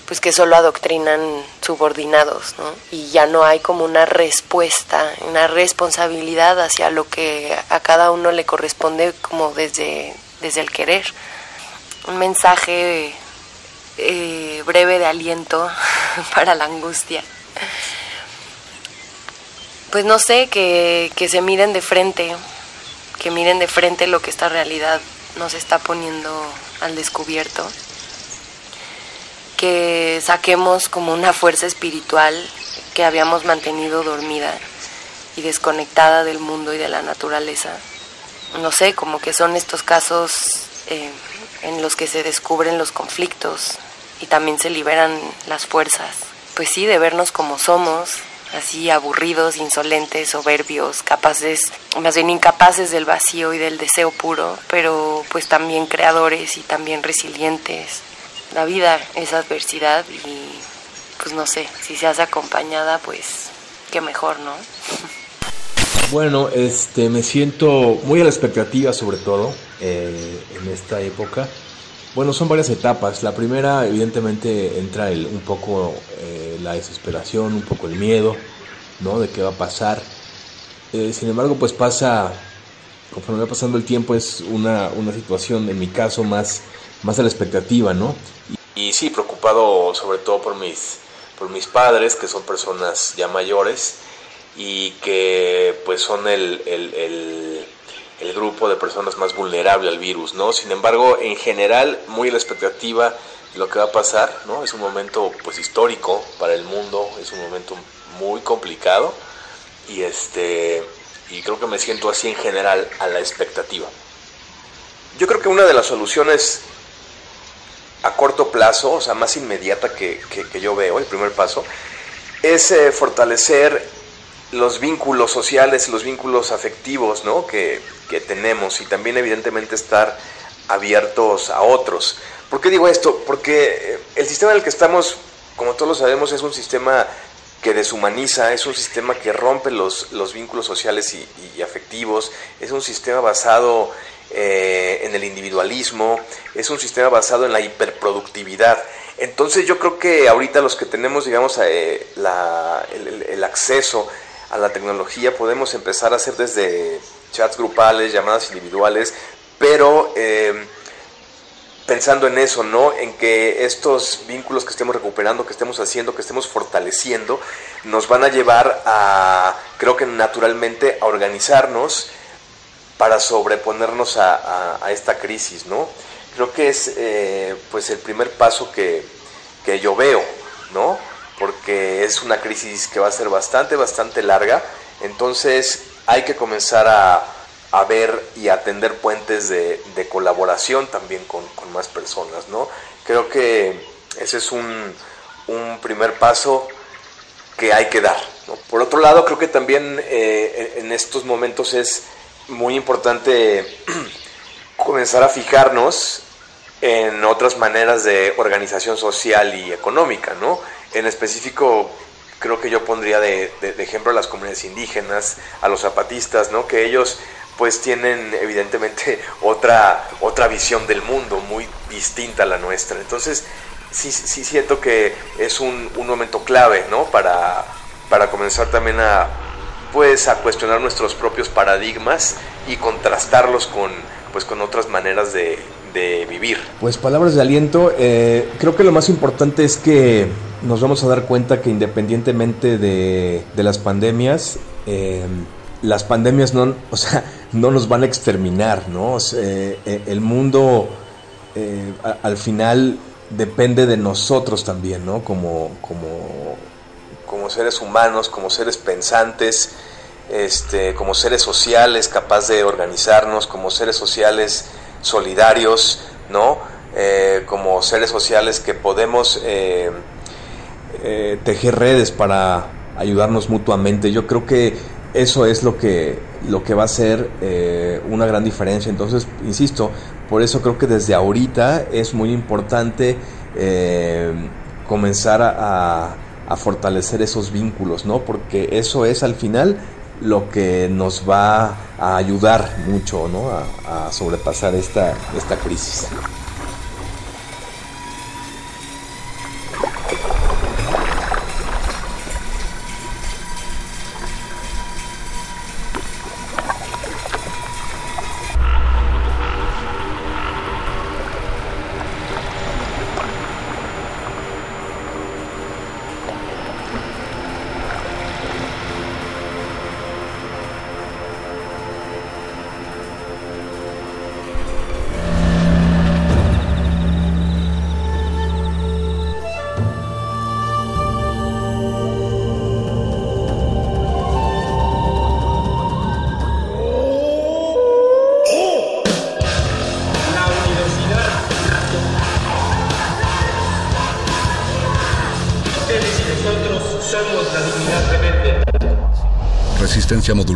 pues que solo adoctrinan subordinados, ¿no? Y ya no hay como una respuesta, una responsabilidad hacia lo que a cada uno le corresponde como desde, desde el querer. Un mensaje eh, breve de aliento para la angustia. Pues no sé, que, que se miren de frente, que miren de frente lo que esta realidad nos está poniendo al descubierto, que saquemos como una fuerza espiritual que habíamos mantenido dormida y desconectada del mundo y de la naturaleza. No sé, como que son estos casos eh, en los que se descubren los conflictos y también se liberan las fuerzas. Pues sí, de vernos como somos, así aburridos, insolentes, soberbios, capaces, más bien incapaces del vacío y del deseo puro, pero pues también creadores y también resilientes. La vida es adversidad y pues no sé, si se hace acompañada, pues qué mejor, ¿no? Bueno, este, me siento muy a la expectativa sobre todo eh, en esta época. Bueno, son varias etapas. La primera, evidentemente, entra el, un poco eh, la desesperación, un poco el miedo, ¿no? De qué va a pasar. Eh, sin embargo, pues pasa, conforme va pasando el tiempo, es una, una situación, en mi caso, más, más a la expectativa, ¿no? Y, sí, preocupado sobre todo por mis, por mis padres, que son personas ya mayores y que pues son el, el, el, grupo de personas más vulnerable al virus, ¿no? Sin embargo, en general, muy la expectativa de lo que va a pasar, ¿no? Es un momento pues histórico para el mundo, es un momento muy complicado y este y creo que me siento así en general a la expectativa. Yo creo que una de las soluciones a corto plazo, o sea, más inmediata que, que, que yo veo, el primer paso, es eh, fortalecer los vínculos sociales, los vínculos afectivos ¿no? que, que, tenemos y también evidentemente estar abiertos a otros. ¿Por qué digo esto? Porque el sistema en el que estamos, como todos lo sabemos, es un sistema que deshumaniza, es un sistema que rompe los, los vínculos sociales y, afectivos, es un sistema basado eh, en el individualismo, es un sistema basado en la hiperproductividad. Entonces yo creo que ahorita los que tenemos, digamos, eh, el acceso a la tecnología podemos empezar a hacer desde chats grupales, llamadas individuales, pero eh, pensando en eso, ¿no? En que estos vínculos que estemos recuperando, que estemos haciendo, que estemos fortaleciendo, nos van a llevar a, creo que naturalmente, a organizarnos para sobreponernos a esta crisis, ¿no? Creo que es eh, pues el primer paso que, que yo veo, ¿no? Porque es una crisis que va a ser bastante, bastante larga. Entonces hay que comenzar a, a ver y atender puentes de, de colaboración también con, con, más personas, ¿no? Creo que ese es un, un primer paso que hay que dar. ¿no? Por otro lado, creo que también eh, en estos momentos es muy importante comenzar a fijarnos en otras maneras de organización social y económica, ¿no? En específico, creo que yo pondría de, ejemplo a las comunidades indígenas, a los zapatistas, ¿no? Que ellos pues tienen evidentemente otra, otra visión del mundo muy distinta a la nuestra. Entonces, sí, sí siento que es un, un momento clave, ¿no? Para, para comenzar también a, pues, a cuestionar nuestros propios paradigmas y contrastarlos con, pues, con otras maneras de, de vivir. Pues palabras de aliento, eh, creo que lo más importante es que nos vamos a dar cuenta que independientemente de, las pandemias, eh, las pandemias no, o sea, no nos van a exterminar, ¿no? Eh, el mundo al final depende de nosotros también, ¿no? Como, como, como seres humanos, como seres pensantes, este, como seres sociales, capaz de organizarnos, como seres sociales solidarios, ¿no? Eh, como seres sociales que podemos eh, eh, tejer redes para ayudarnos mutuamente. Yo creo que eso es lo que, lo que va a ser una gran diferencia. Entonces, insisto, por eso creo que desde ahorita es muy importante comenzar a, a, fortalecer esos vínculos, ¿no? Porque eso es al final lo que nos va a ayudar mucho, ¿no? A, sobrepasar esta, esta crisis.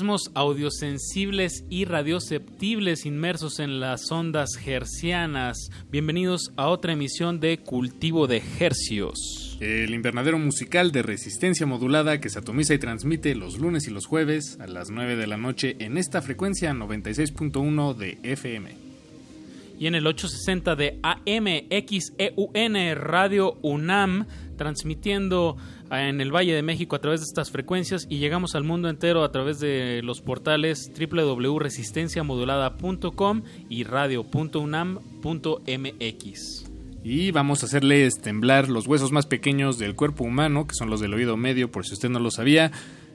Organismos audiosensibles y radioceptibles inmersos en las ondas hercianas. Bienvenidos a otra emisión de Cultivo de Hercios. El invernadero musical de resistencia modulada que se atomiza y transmite los lunes y los jueves a las 9 de la noche en esta frecuencia 96.1 de FM. Y en el 860 de AMXEUN Radio UNAM, transmitiendo en el Valle de México a través de estas frecuencias y llegamos al mundo entero a través de los portales www.resistenciamodulada.com y radio.unam.mx. Y vamos a hacerles temblar los huesos más pequeños del cuerpo humano, que son los del oído medio, por si usted no lo sabía,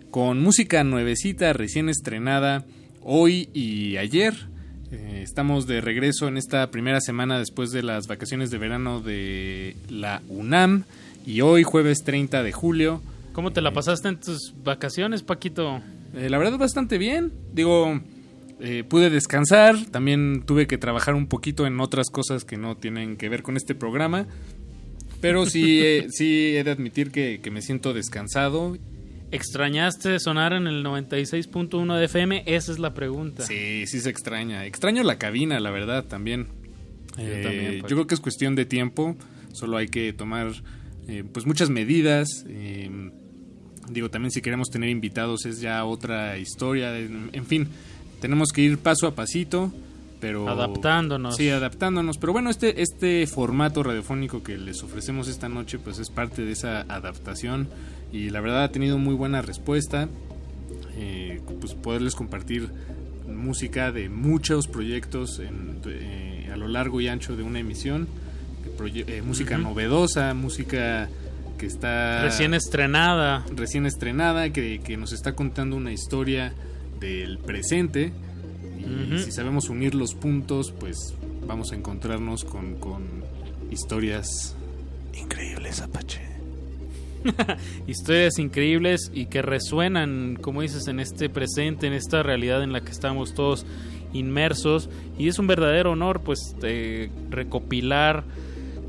con música nuevecita, recién estrenada hoy y ayer. Eh, estamos de regreso en esta primera semana después de las vacaciones de verano de la UNAM. Y hoy, jueves 30 de julio. ¿Cómo te la pasaste en tus vacaciones, Paquito? Eh, la verdad, bastante bien. Digo, eh, pude descansar. También tuve que trabajar un poquito en otras cosas que no tienen que ver con este programa. Pero sí, eh, sí he de admitir que, que me siento descansado. ¿Extrañaste sonar en el 96.1 de FM? Esa es la pregunta. Sí, sí se extraña. Extraño la cabina, la verdad, también. Yo, también, yo creo que es cuestión de tiempo. Solo hay que tomar eh, pues muchas medidas. Eh, digo, también si queremos tener invitados es ya otra historia. En, en, fin, tenemos que ir paso a pasito, pero... Adaptándonos. Sí, adaptándonos. Pero bueno, este, este formato radiofónico que les ofrecemos esta noche, pues es parte de esa adaptación. Y la verdad ha tenido muy buena respuesta. Eh, pues poderles compartir música de muchos proyectos en, eh, a lo largo y ancho de una emisión eh, música uh -huh. novedosa, música que está recién estrenada, recién estrenada, que, que nos está contando una historia del presente. Y uh -huh. si sabemos unir los puntos, pues vamos a encontrarnos con, con historias increíbles, Apache. historias increíbles y que resuenan, como dices, en este presente, en esta realidad en la que estamos todos inmersos. Y es un verdadero honor, pues, eh, recopilar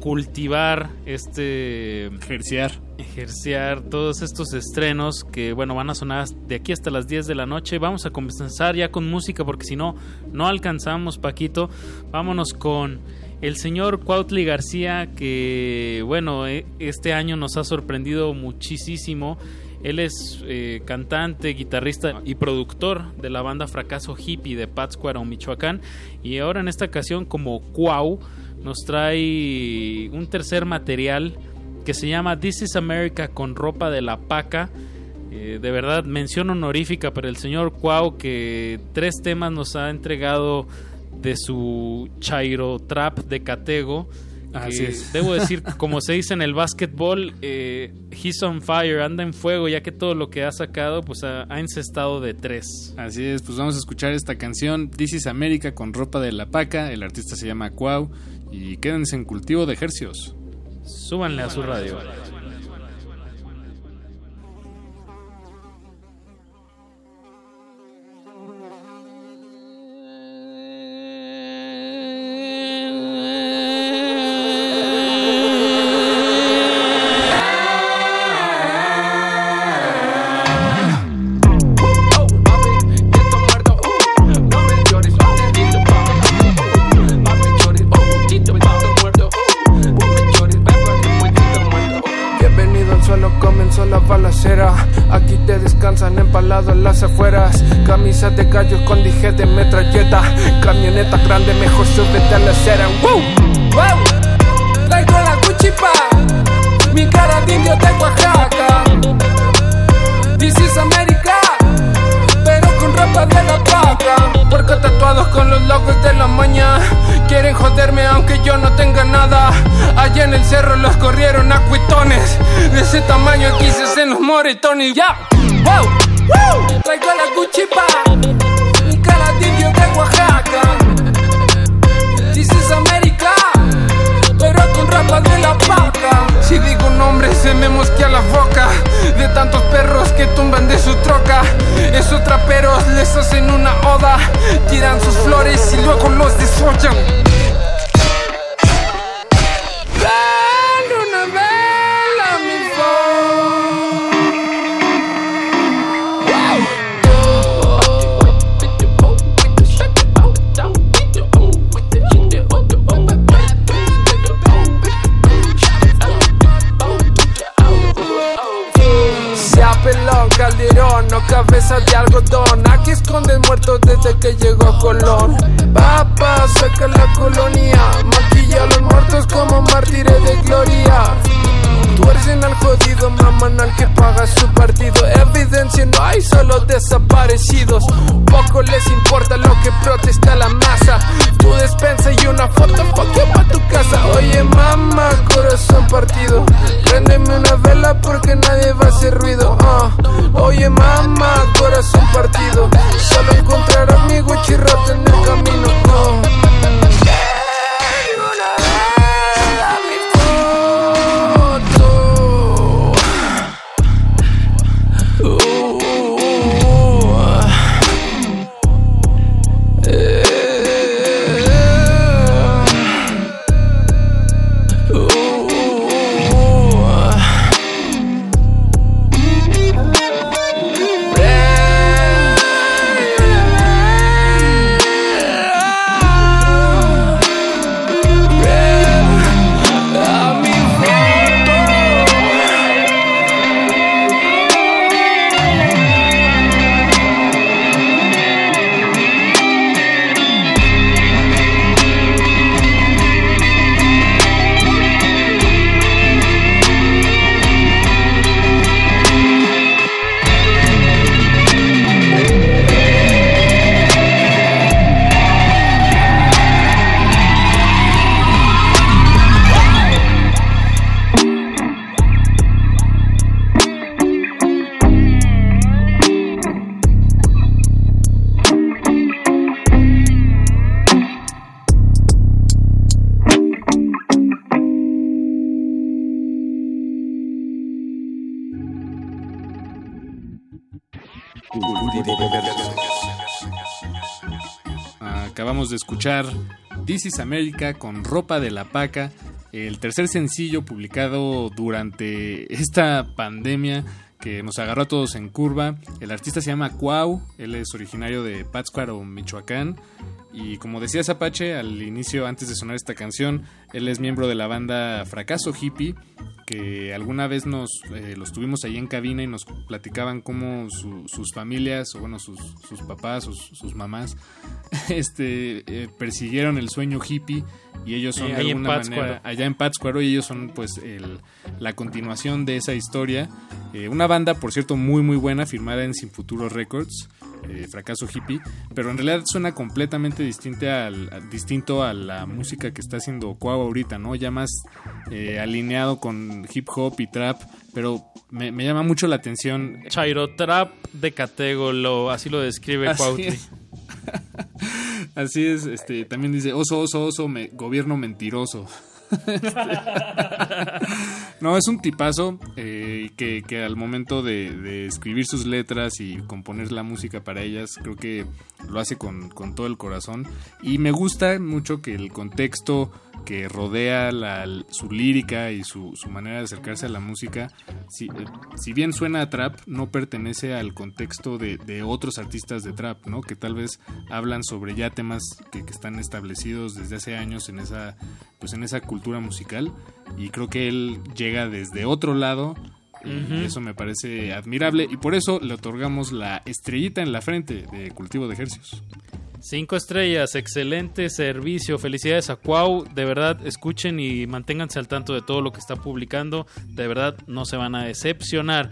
cultivar este ejerciar. ejerciar todos estos estrenos que bueno van a sonar de aquí hasta las 10 de la noche. Vamos a comenzar ya con música porque si no no alcanzamos Paquito. Vámonos con el señor Cuautli García que bueno este año nos ha sorprendido muchísimo. Él es eh, cantante, guitarrista y productor de la banda Fracaso Hippie de Pátzcuaro, Michoacán. Y ahora en esta ocasión como Cuau nos trae un tercer material que se llama This is America con ropa de la paca. Eh, de verdad, mención honorífica para el señor Cuau que tres temas nos ha entregado de su Chairo Trap de Catego. Así es. Debo decir, como se dice en el básquetbol, eh, he's on fire, anda en fuego, ya que todo lo que ha sacado, pues ha, ha, encestado de tres. Así es, pues vamos a escuchar esta canción, This is America, con ropa de la paca. El artista se llama Cuau. Y quédense en cultivo de ejercios. Súbanle a su radio. Los moretones. Ya. America con Ropa de la Paca, el tercer sencillo publicado durante esta pandemia que nos agarró a todos en curva. El artista se llama Cuau, él es originario de Pátzcuaro, Michoacán. Y como decía Zapache al inicio, antes de sonar esta canción, él es miembro de la banda Fracaso Hippie, que alguna vez nos eh, los tuvimos ahí en cabina y nos platicaban cómo su- sus familias, o bueno, sus, sus papás, sus, sus mamás, este, eh, persiguieron el sueño hippie y ellos son Eh, de alguna manera allá en Pátzcuaro y ellos son pues el- la continuación de esa historia. Eh, una banda, por cierto, muy muy buena, firmada en Sin Futuro Records, eh, Fracaso Hippie, pero en realidad suena completamente distinta al, a- distinto a la música que está haciendo Cuau ahorita, ¿no? Ya más eh, alineado con hip hop y trap, pero me, me llama mucho la atención. Chairo Trap de Categolo, así lo describe Cuautli. Así es, este, también dice oso, oso, oso, me- gobierno mentiroso. Este, no, es un tipazo eh, que, que al momento de, de escribir sus letras y componer la música para ellas, creo que lo hace con, con todo el corazón. Y me gusta mucho que el contexto que rodea la- su lírica y su, su manera de acercarse a la música, si, eh, si bien suena a trap, no pertenece al contexto de, de otros artistas de trap, ¿no? Que tal vez hablan sobre ya temas que, que están establecidos desde hace años en esa, pues en esa cultura musical. Y creo que él llega desde otro lado Y eso me parece admirable y por eso le otorgamos la estrellita en la frente de Cultivo de Ejercicios. Cinco estrellas, excelente servicio. Felicidades a Cuau. De verdad, escuchen y manténganse al tanto de todo lo que está publicando. De verdad, no se van a decepcionar.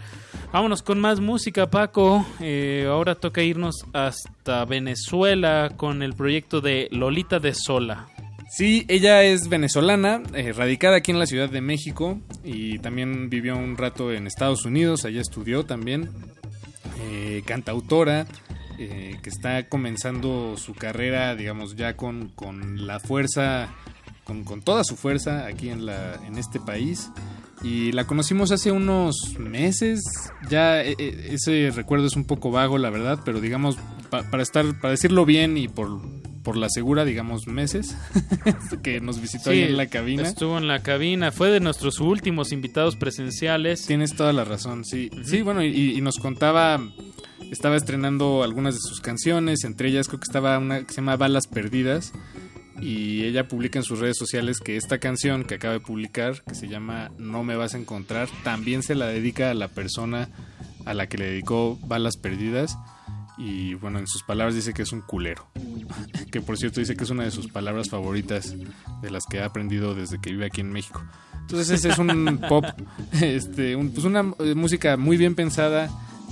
Vámonos con más música, Paco. Eh, ahora toca irnos hasta Venezuela con el proyecto de Lolita de Sola. Sí, ella es venezolana, eh, radicada aquí en la Ciudad de México y también vivió un rato en Estados Unidos, allá estudió también, eh, cantautora, eh, que está comenzando su carrera, digamos, ya con, con la fuerza, con, con, toda su fuerza aquí en, la, en este país. Y la conocimos hace unos meses, ya ese recuerdo es un poco vago, la verdad, pero digamos, pa, para, estar, para decirlo bien y por por la segura, digamos, meses, que nos visitó sí, ahí en la cabina. Estuvo en la cabina, fue de nuestros últimos invitados presenciales. Tienes toda la razón, sí. Uh -huh. Sí, bueno, y, y, nos contaba, estaba estrenando algunas de sus canciones, entre ellas creo que estaba una que se llama Balas Perdidas. Y ella publica en sus redes sociales que esta canción que acaba de publicar, que se llama No me vas a encontrar, también se la dedica a la persona a la que le dedicó Balas Perdidas y bueno, en sus palabras dice que es un culero. Que por cierto dice que es una de sus palabras favoritas de las que ha aprendido desde que vive aquí en México. Entonces ese es un pop, este, un, pues una música muy bien pensada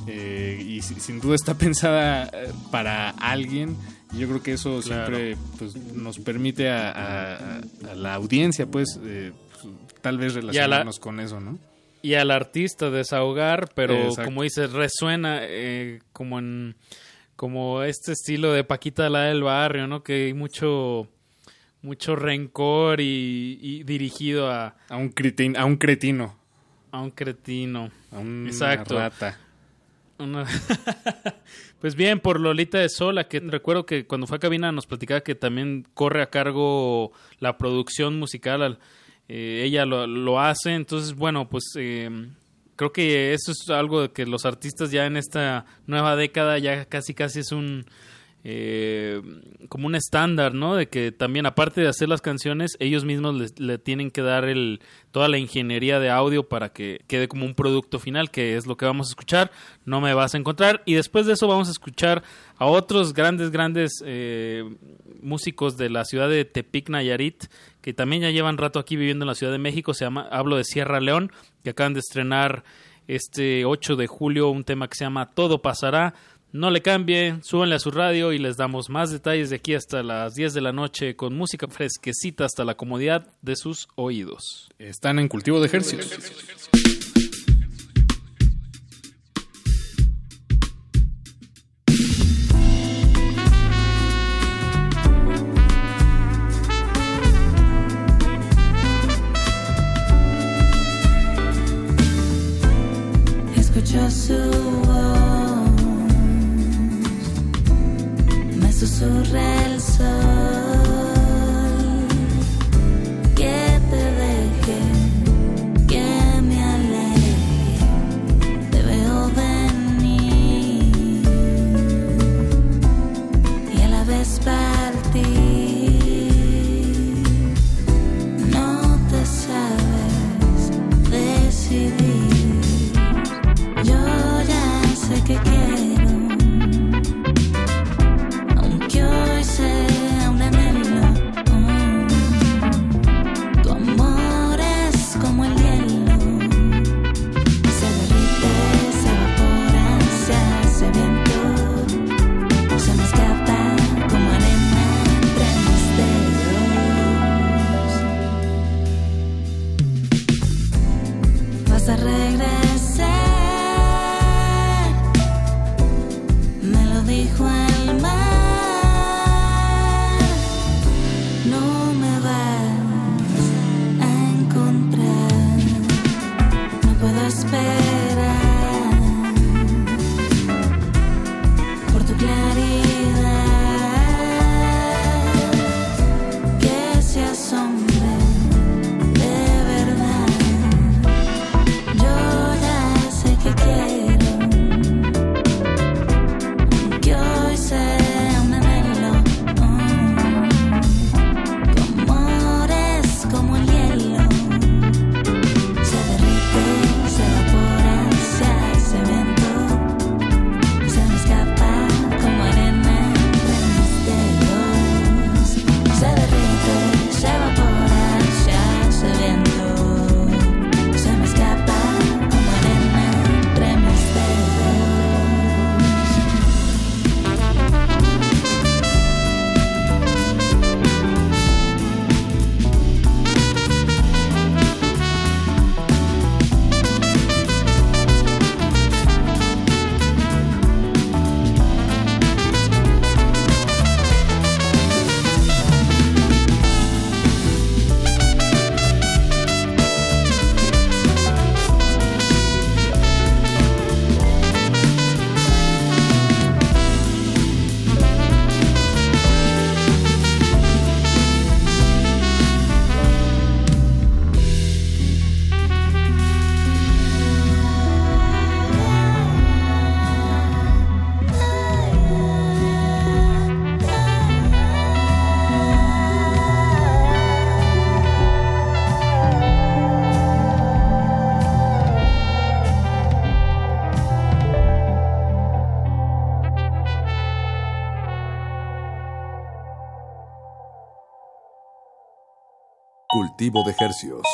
eh, y sin duda está pensada eh, para alguien. Y yo creo que eso claro. siempre pues, nos permite a, a, a la audiencia, pues, eh, tal vez relacionarnos la... con eso, ¿no? Y al artista desahogar, pero Exacto. como dices, resuena eh, como en como este estilo de Paquita la del barrio, ¿no? Que hay mucho mucho rencor y, y dirigido a a un cretin, a un cretino, a un cretino, a una Exacto. rata. Una... pues bien, por Lolita de Sola, que recuerdo que cuando fue a cabina nos platicaba que también corre a cargo la producción musical al, eh, ella lo, hace, entonces bueno, pues eh, creo que eso es algo que los artistas ya en esta nueva década ya casi casi es un eh, como un estándar, ¿no? De que también aparte de hacer las canciones, ellos mismos le, tienen que dar el toda la ingeniería de audio para que quede como un producto final, que es lo que vamos a escuchar. No me vas a encontrar y después de eso vamos a escuchar a otros grandes grandes eh, músicos de la ciudad de Tepic Nayarit que también ya llevan rato aquí viviendo en la Ciudad de México. Se llama hablo de Sierra León que acaban de estrenar este 8 de julio un tema que se llama Todo pasará. No le cambie, súbanle a su radio y les damos más detalles de aquí hasta las 10 de la noche con música fresquecita hasta la comodidad de sus oídos. Están en cultivo de ejercicios. Escucho su voz susurra el sol que de hercios.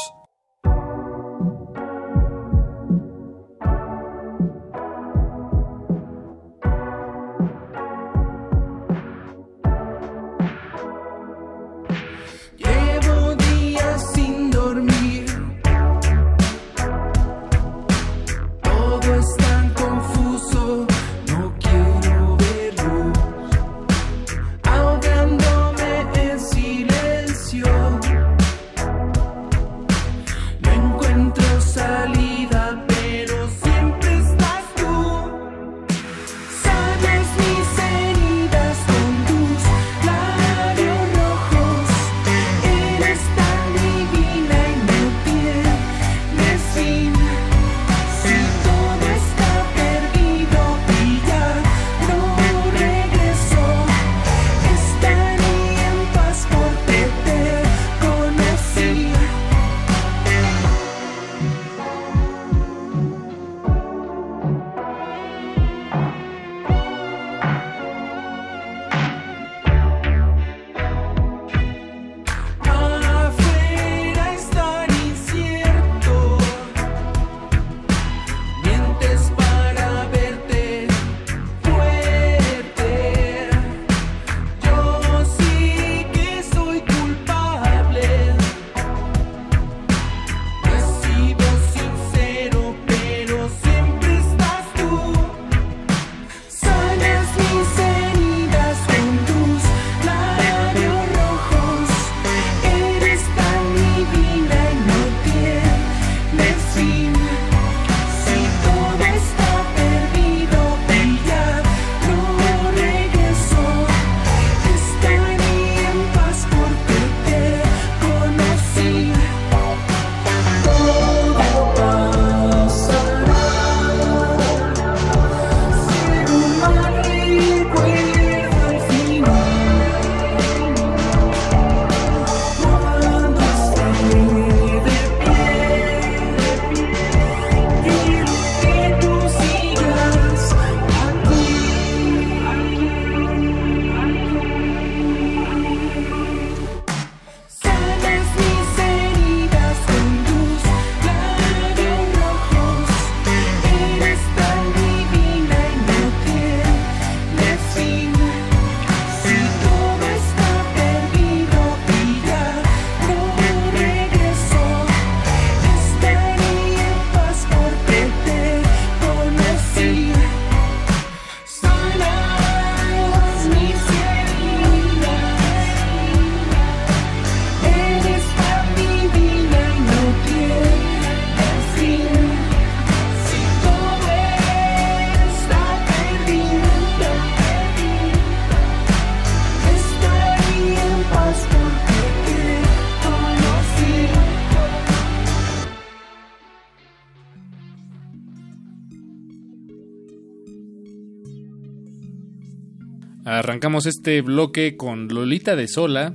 Arrancamos este bloque con Lolita de Sola.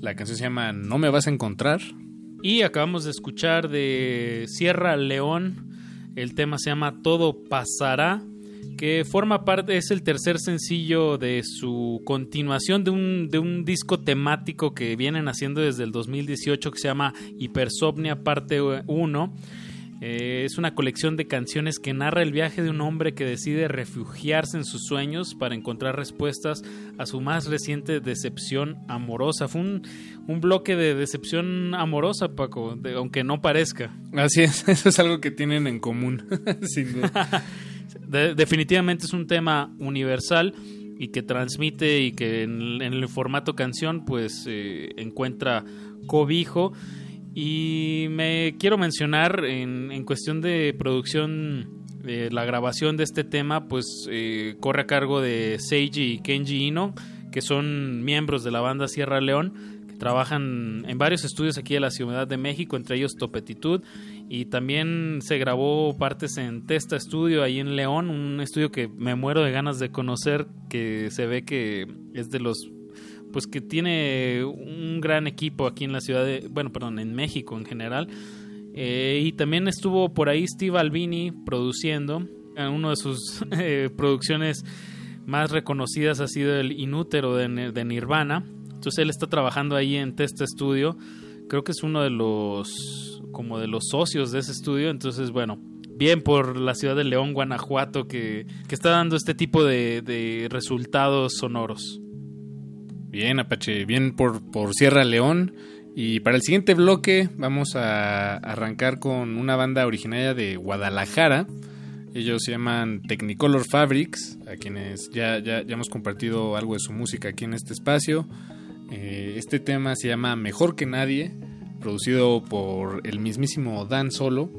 La canción se llama No me vas a encontrar. Y acabamos de escuchar de Sierra León. El tema se llama Todo pasará. Que forma parte, es el tercer sencillo de su continuación de un, de un disco temático que vienen haciendo desde el 2018 que se llama Hipersomnia Parte 1. Eh, es una colección de canciones que narra el viaje de un hombre que decide refugiarse en sus sueños para encontrar respuestas a su más reciente decepción amorosa. Fue un, un bloque de decepción amorosa, Paco, de- aunque no parezca. Así es, eso es algo que tienen en común. Sin duda. De- definitivamente es un tema universal y que transmite y que en, en el formato canción pues eh, encuentra cobijo y me quiero mencionar en, en cuestión de producción eh, la grabación de este tema pues eh, corre a cargo de Seiji y Kenji Ino que son miembros de la banda Sierra León que trabajan en varios estudios aquí de la Ciudad de México entre ellos Topetitud. Y también se grabó partes en Testa Studio ahí en León, un estudio que me muero de ganas de conocer, que se ve que es de los pues que tiene un gran equipo aquí en la ciudad de, bueno, perdón, en México en general. Eh, y también estuvo por ahí Steve Albini produciendo. Uno de sus eh, producciones más reconocidas ha sido el Inútero de, Nirvana. Entonces él está trabajando ahí en Testa Studio creo que es uno de los como de los socios de ese estudio, entonces bueno, bien por la ciudad de León, Guanajuato, que, que está dando este tipo de resultados sonoros. Bien, Apache, bien por, por Sierra León. Y para el siguiente bloque vamos a arrancar con una banda originaria de Guadalajara. Ellos se llaman Technicolor Fabrics, a quienes ya, ya, ya hemos compartido algo de su música aquí en este espacio. Eh, este tema se llama Mejor que Nadie, producido por el mismísimo Dan Solo.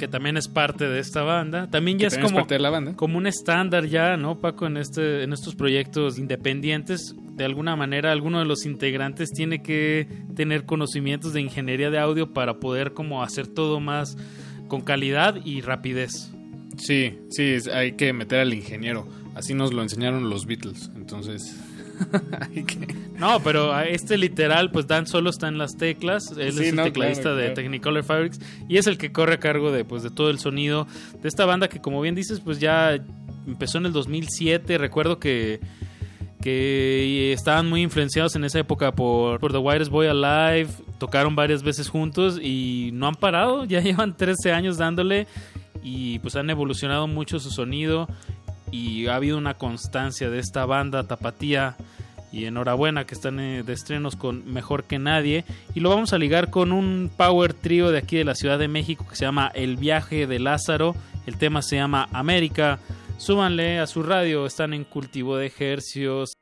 Que también es parte de esta banda. También ya Que es también es como, parte de la banda. como un estándar ya, ¿no, Paco? En, este, en estos proyectos independientes, de alguna manera, alguno de los integrantes tiene que tener conocimientos de ingeniería de audio para poder como hacer todo más con calidad y rapidez. Sí, sí, hay que meter al ingeniero. Así nos lo enseñaron los Beatles. Entonces. No, pero a este literal, pues Dan solo está en las teclas. Él Sí, es el no, tecladista claro, de claro. Technicolor Fabrics y es el que corre a cargo de, pues, de todo el sonido de esta banda que, como bien dices, pues ya empezó en el 2007. Recuerdo que, que estaban muy influenciados en esa época por, por The Whitest Boy Alive. Tocaron varias veces juntos y no han parado. Ya llevan 13 años dándole y pues han evolucionado mucho su sonido y ha habido una constancia de esta banda tapatía y enhorabuena que están eh, de estrenos con Mejor que Nadie. Y lo vamos a ligar con un power trío de aquí de la Ciudad de México que se llama El viaje de Lázaro. El tema se llama América. Súbanle a su radio están en cultivo de ejercios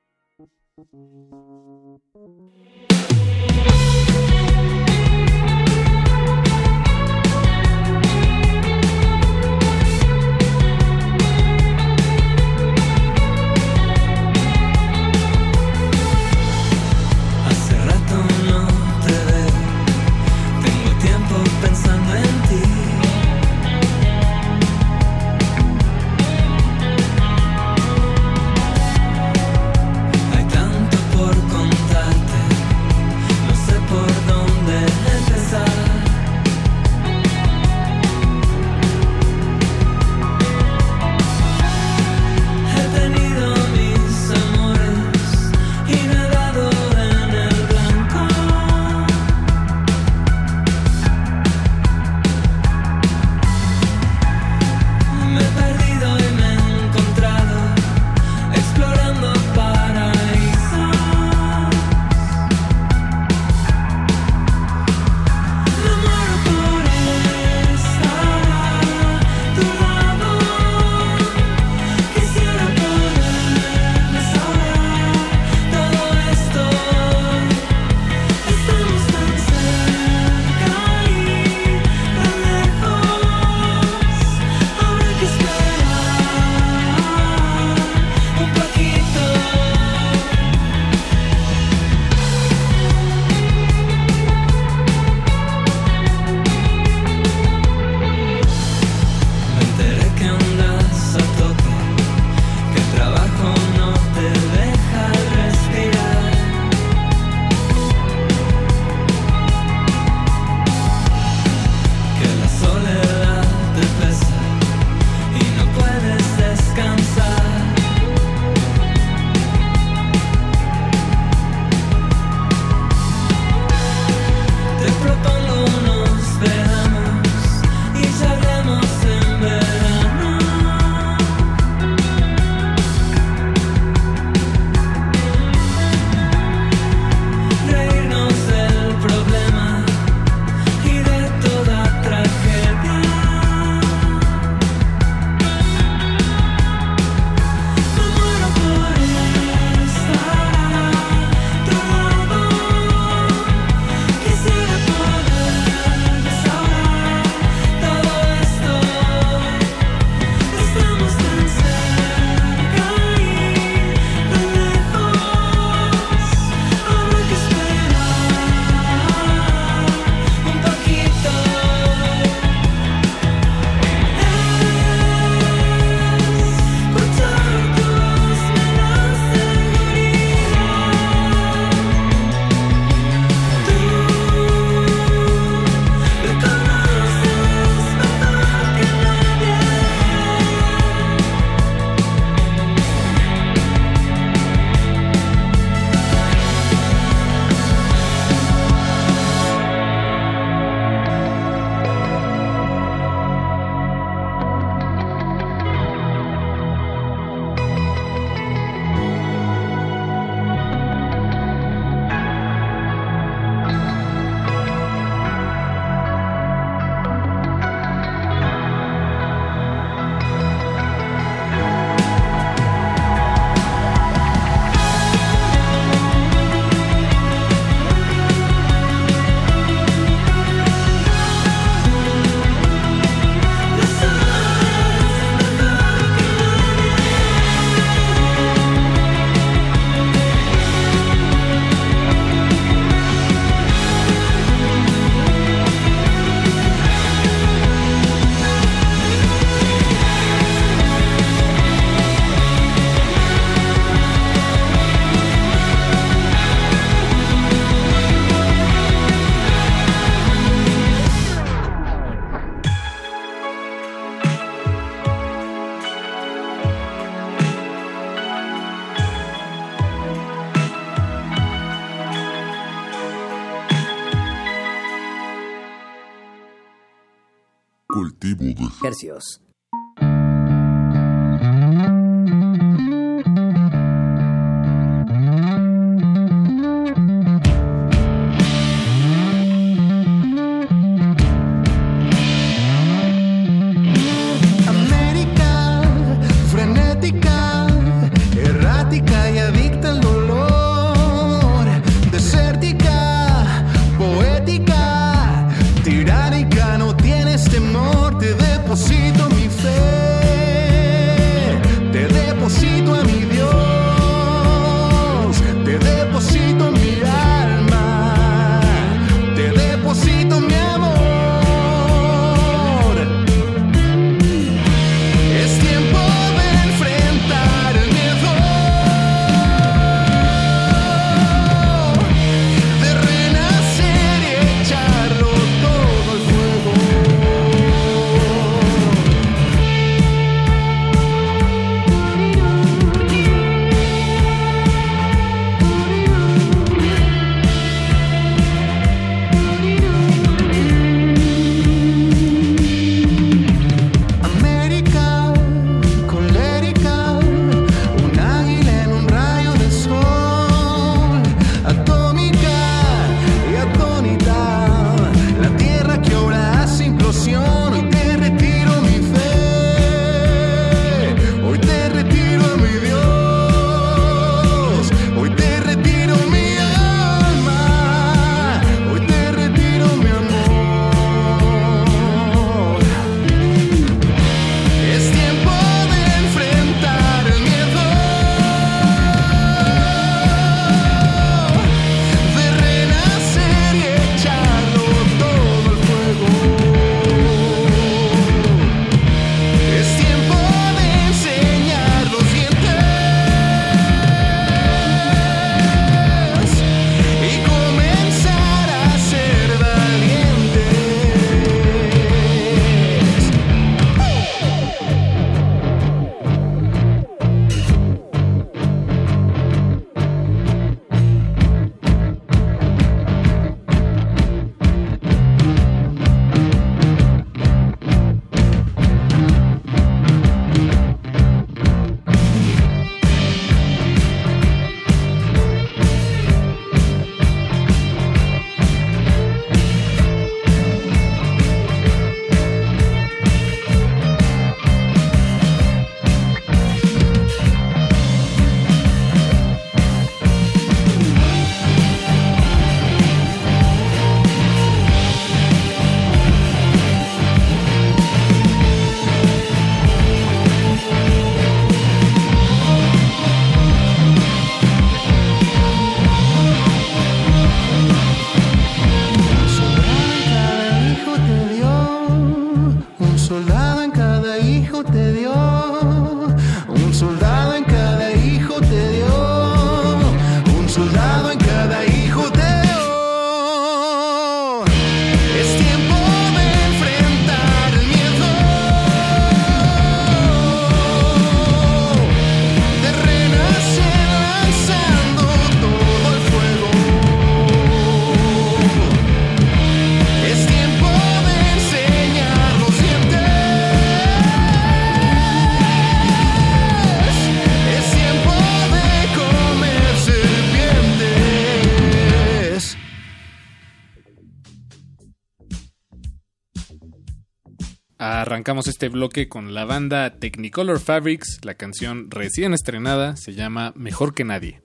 Arrancamos este bloque con la banda Technicolor Fabrics. La canción recién estrenada se llama Mejor que Nadie.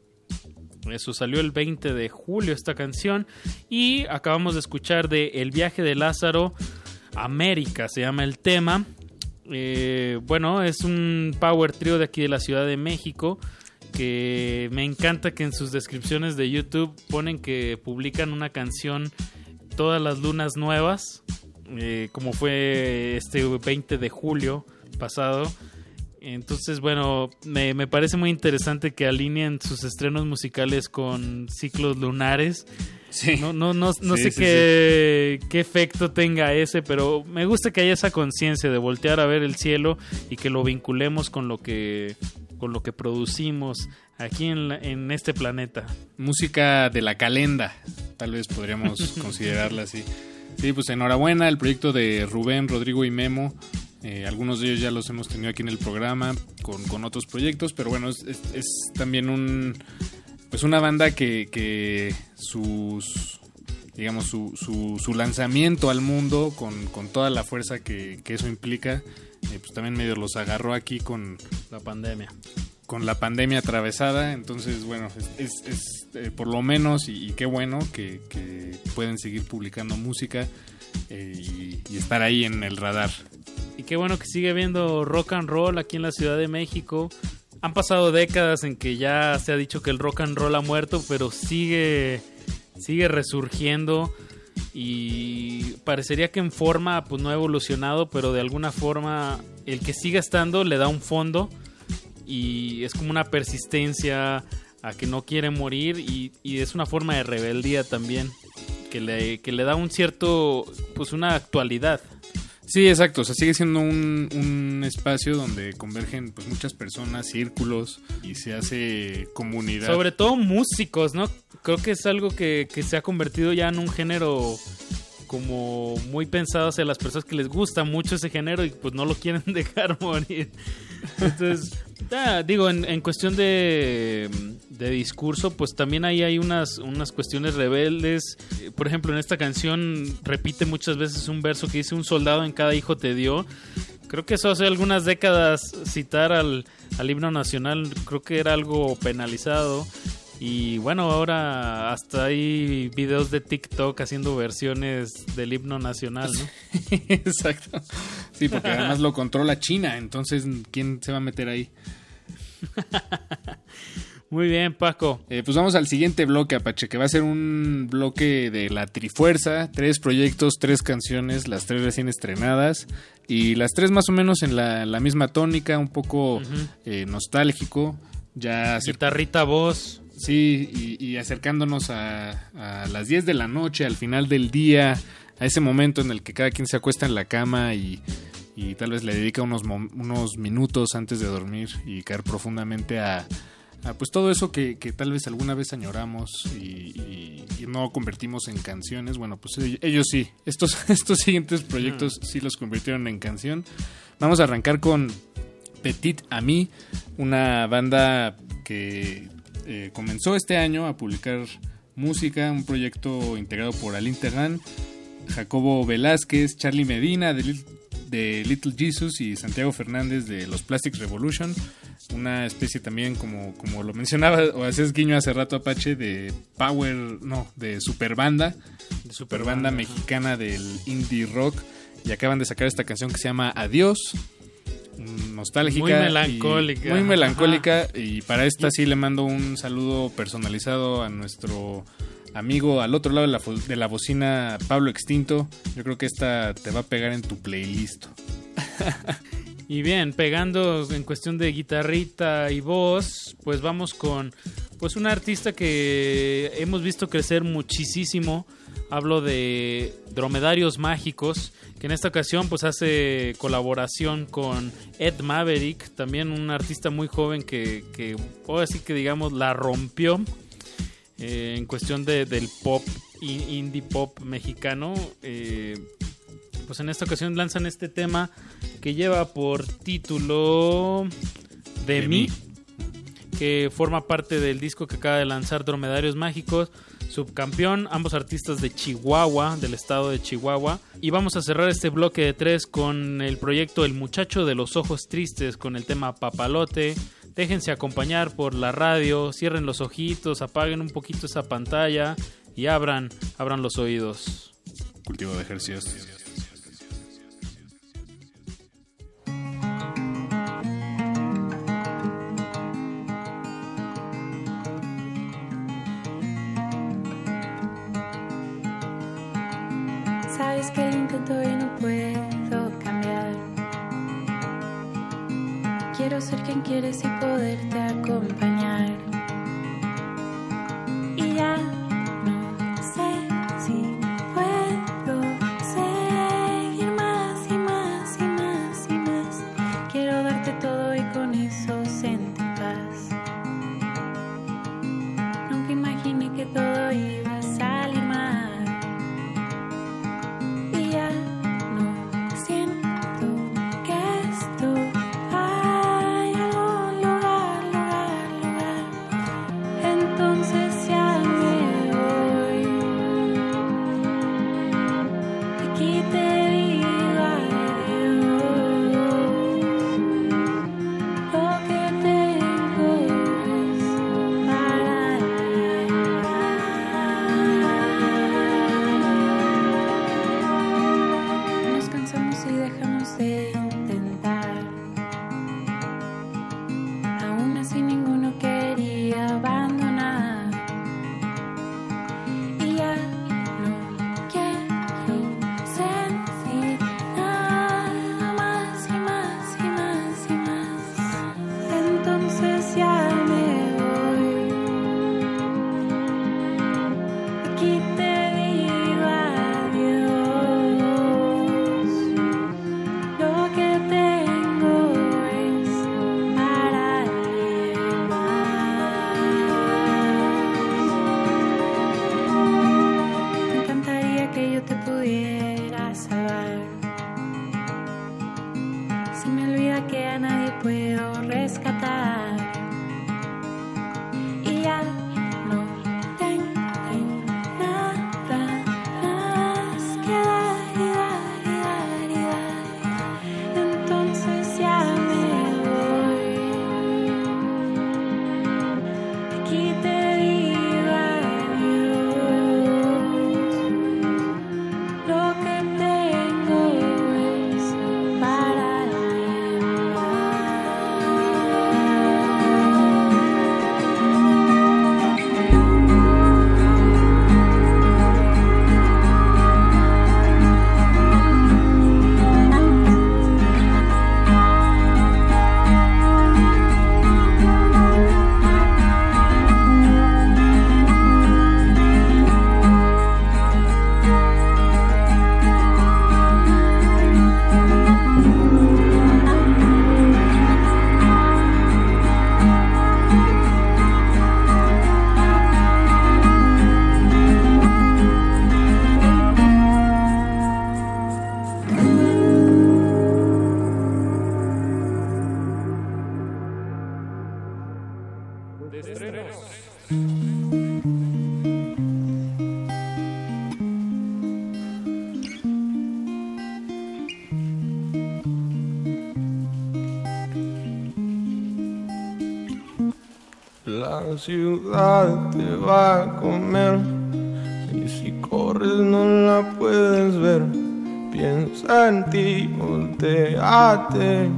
Eso salió el 20 de julio esta canción. Y acabamos de escuchar de El viaje de Lázaro, América se llama el tema. Eh, bueno, es un power trio de aquí de la Ciudad de México. Que me encanta que en sus descripciones de YouTube ponen que publican una canción todas las lunas nuevas. Eh, como fue este 20 de julio pasado. Entonces, bueno, me, me parece muy interesante que alineen sus estrenos musicales con ciclos lunares. No, no, no, no Sí, sé sí, qué, qué efecto tenga ese, pero me gusta que haya esa conciencia de voltear a ver el cielo y que lo vinculemos con lo que, con lo que producimos aquí en, la- en este planeta. Música de la calenda, tal vez podríamos considerarla así. Sí, pues enhorabuena el proyecto de Rubén, Rodrigo y Memo. Eh, algunos de ellos ya los hemos tenido aquí en el programa con, con otros proyectos, pero bueno, es, es- es también un pues una banda que, que sus digamos su, su, su lanzamiento al mundo con, con toda la fuerza que, que eso implica, eh, pues también medio los agarró aquí con La pandemia. con la pandemia atravesada, entonces bueno, es, es- es, eh, por lo menos y, y qué bueno que, que pueden seguir publicando música eh, y, y estar ahí en el radar. Y qué bueno que sigue viendo rock and roll aquí en la Ciudad de México. Han pasado décadas en que ya se ha dicho que el rock and roll ha muerto, pero sigue sigue resurgiendo y parecería que en forma pues no ha evolucionado, pero de alguna forma el que siga estando le da un fondo y es como una persistencia a que no quiere morir y, y es una forma de rebeldía también que le, que le da un cierto pues una actualidad. Sí, exacto. O sea, sigue siendo un, un espacio donde convergen pues muchas personas, círculos y se hace comunidad. Sobre todo músicos, ¿no? Creo que es algo que, que se ha convertido ya en un género como muy pensado hacia las personas que les gusta mucho ese género y pues no lo quieren dejar morir. Entonces, ah, digo, en, en cuestión de, de discurso, pues también ahí hay unas, unas cuestiones rebeldes. Por ejemplo, en esta canción repite muchas veces un verso que dice un soldado en cada hijo te dio. Creo que eso hace algunas décadas citar al, al himno nacional, creo que era algo penalizado. Y bueno, ahora hasta hay videos de TikTok haciendo versiones del himno nacional, ¿no? Exacto. Sí, porque además lo controla China, entonces ¿quién se va a meter ahí? Muy bien, Paco. Eh, pues vamos al siguiente bloque, Apache, que va a ser un bloque de la Trifuerza, tres proyectos, tres canciones, las tres recién estrenadas y las tres más o menos en la, la misma tónica, un poco eh, nostálgico, ya Guitarrita voz. Sí, y, y acercándonos a, a las 10 de la noche, al final del día, a ese momento en el que cada quien se acuesta en la cama y, y tal vez le dedica unos, unos minutos antes de dormir y caer profundamente a, pues todo eso que, que tal vez alguna vez añoramos y, y- y no convertimos en canciones. Bueno, pues ell- ellos sí, estos, estos siguientes proyectos sí los convirtieron en canción. Vamos a arrancar con Petit Ami, una banda que eh, comenzó este año a publicar música, un proyecto integrado por Alin Terran, Jacobo Velázquez, Charlie Medina de, Lit- de Little Jesus y Santiago Fernández de los Plastic Revolution, una especie también como, como lo mencionaba o hacías guiño hace rato Apache de Power, no, de Superbanda, de Superbanda mexicana del indie rock. Y acaban de sacar esta canción que se llama Adiós nostálgica Muy y- melancólica. muy melancólica y para esta sí le mando un saludo personalizado a nuestro amigo al otro lado de la, de la bocina Pablo Extinto yo creo que esta te va a pegar en tu playlist Y bien, pegando en cuestión de guitarrita y voz, pues vamos con pues una artista que hemos visto crecer muchísimo. Hablo de Dromedarios Mágicos, que en esta ocasión pues hace colaboración con Ed Maverick, también un artista muy joven que, que puedo decir que digamos la rompió eh, en cuestión de, del pop, in- indie pop mexicano. eh, pues en esta ocasión lanzan este tema que lleva por título De, De mí, mí. que forma parte del disco que acaba de lanzar Dromedarios Mágicos, subcampeón, ambos artistas de Chihuahua, del estado de Chihuahua. Y vamos a cerrar este bloque de tres con el proyecto El Muchacho de los Ojos Tristes, con el tema Papalote. Déjense acompañar por la radio, cierren los ojitos, apaguen un poquito esa pantalla y abran, abran los oídos. cultivo de ejercicios Sabes que lo intento y no puedo cambiar. Quiero ser quien quieres y poderte acompañar. Y ya ciudad te va a comer y si corres no la puedes ver. Piensa en ti, volteate,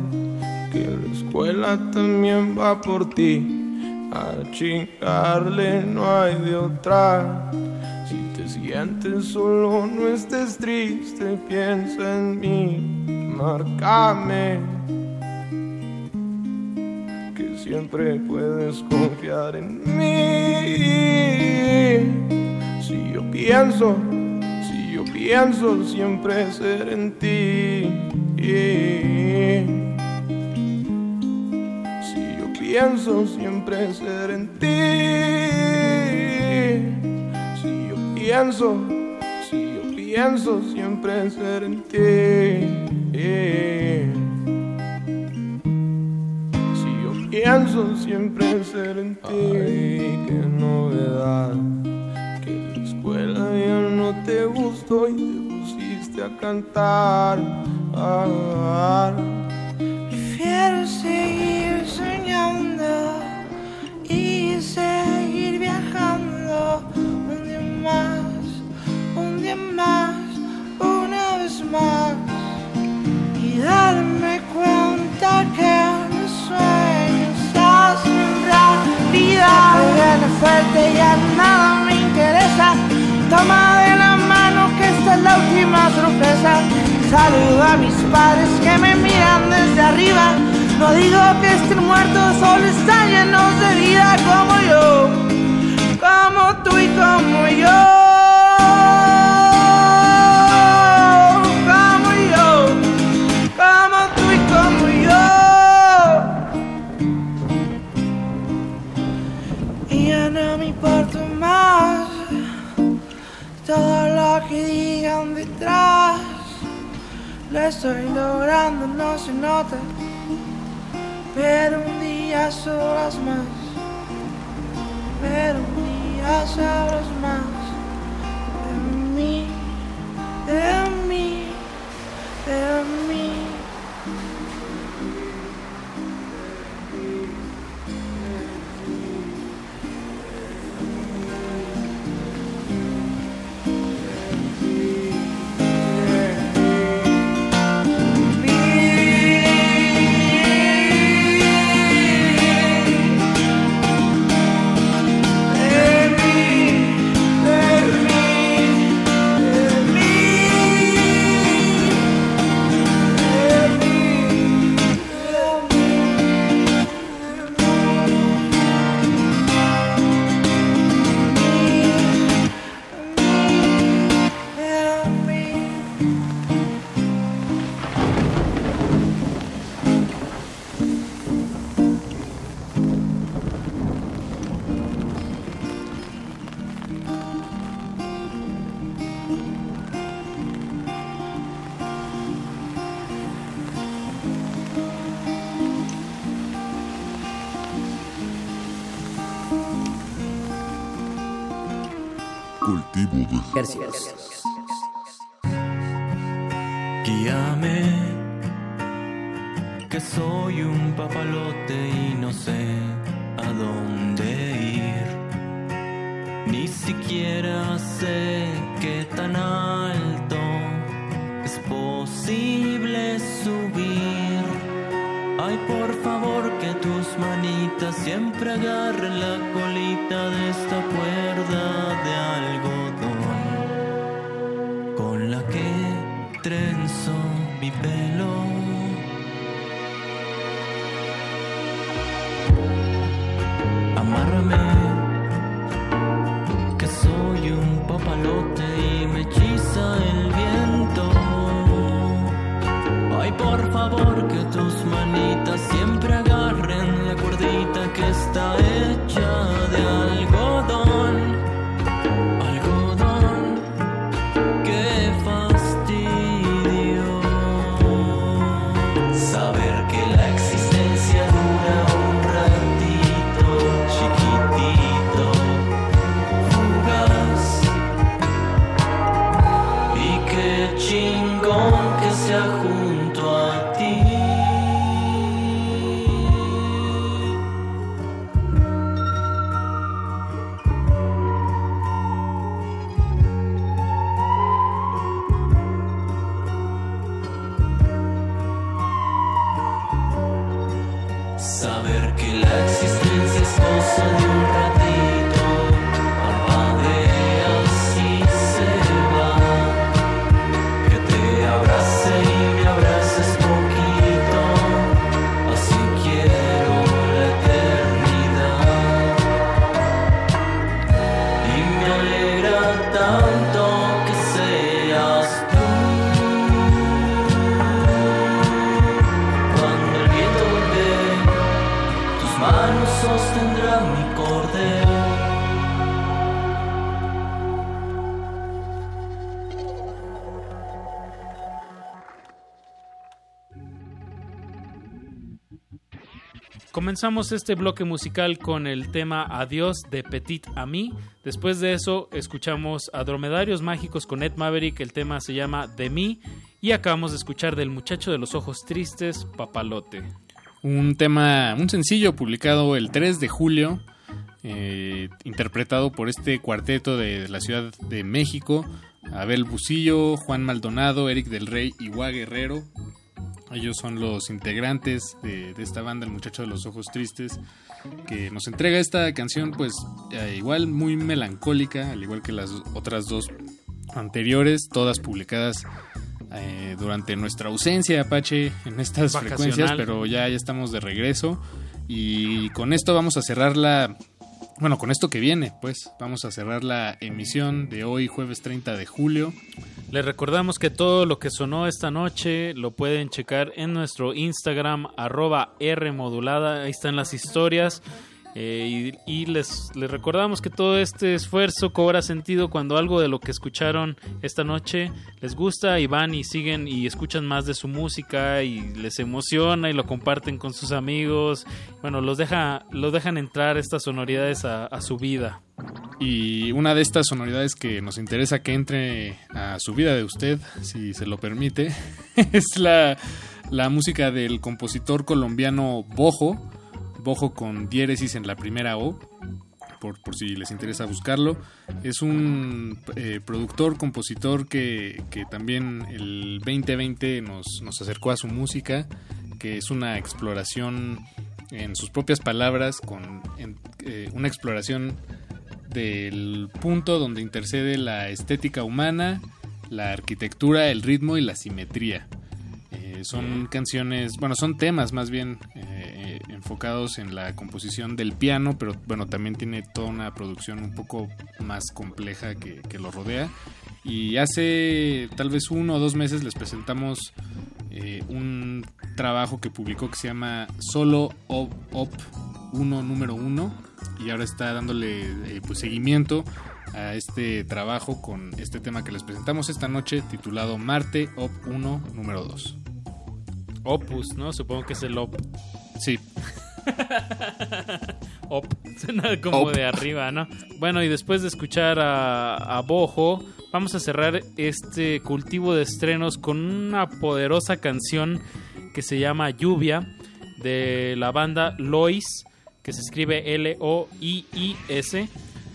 que la escuela también va por ti. A chingarle no hay de otra. Si te sientes solo, no estés triste, piensa en mí, márcame siempre puedes confiar en mí. Si yo pienso, si yo pienso siempre ser en ti. Si yo pienso siempre ser en ti. Si yo pienso, si yo pienso siempre ser en ti. Pienso siempre ser en ti. Ay, qué novedad. Que la escuela ya no te gustó y te pusiste a cantar. Ah, Prefiero seguir soñando y seguir viajando un día más, un día más, una vez más Saludo a mis padres que me miran desde arriba. No digo que estén muertos, solo están llenos de vida como yo, como tú y como yo. Estoy logrando, no se nota. Pero un día sabrás más. Pero un día sabrás más. De mí, de mí, de mí. Comenzamos este bloque musical con el tema Adiós de Petit Ami. Después de eso escuchamos a Dromedarios Mágicos con Ed Maverick, el tema se llama De mí. Y acabamos de escuchar del muchacho de los ojos tristes, Papalote. Un tema, un sencillo publicado el 3 de julio, eh, interpretado por este cuarteto de la Ciudad de México, Abel Bucillo, Juan Maldonado, Eric del Rey y Gua Guerrero. Ellos son los integrantes de, de esta banda, el muchacho de los ojos tristes, que nos entrega esta canción pues eh, igual muy melancólica, al igual que las otras dos anteriores, todas publicadas eh, durante nuestra ausencia, Apache, en estas frecuencias, pero ya, ya estamos de regreso. Y con esto vamos a cerrar la... Bueno, con esto que viene, pues vamos a cerrar la emisión de hoy, jueves 30 de julio. Les recordamos que todo lo que sonó esta noche lo pueden checar en nuestro Instagram, arroba Rmodulada. Ahí están las historias. Eh, y les recordamos que todo este esfuerzo cobra sentido cuando algo de lo que escucharon esta noche les gusta y van y siguen y escuchan más de su música y les emociona y lo comparten con sus amigos. Bueno, los, deja, los dejan entrar estas sonoridades a, a su vida. Y una de estas sonoridades que nos interesa que entre a su vida de usted, si se lo permite, es la, la música del compositor colombiano Bojo, Bojo con diéresis en la primera O, por, por si les interesa buscarlo. Es un eh, productor, compositor que, que también el 2020 nos, nos acercó a su música, que es una exploración en sus propias palabras, con en- eh, una exploración del punto donde intercede la estética humana, la arquitectura, el ritmo y la simetría. Eh, son canciones, bueno, son temas más bien eh, enfocados en la composición del piano, pero bueno, también tiene toda una producción un poco más compleja que, que lo rodea. Y hace tal vez uno o dos meses les presentamos eh, un trabajo que publicó que se llama Solo Op, Op 1 número 1 y ahora está dándole eh, pues, seguimiento a este trabajo con este tema que les presentamos esta noche titulado Marte Op 1 número 2. Opus, ¿no? Supongo que es el op. Sí. op. Suena como Op. de arriba, ¿no? Bueno, y después de escuchar a, a Bojo, vamos a cerrar este cultivo de estrenos con una poderosa canción que se llama Lluvia de la banda Lois, que se escribe L-O-I-I-S.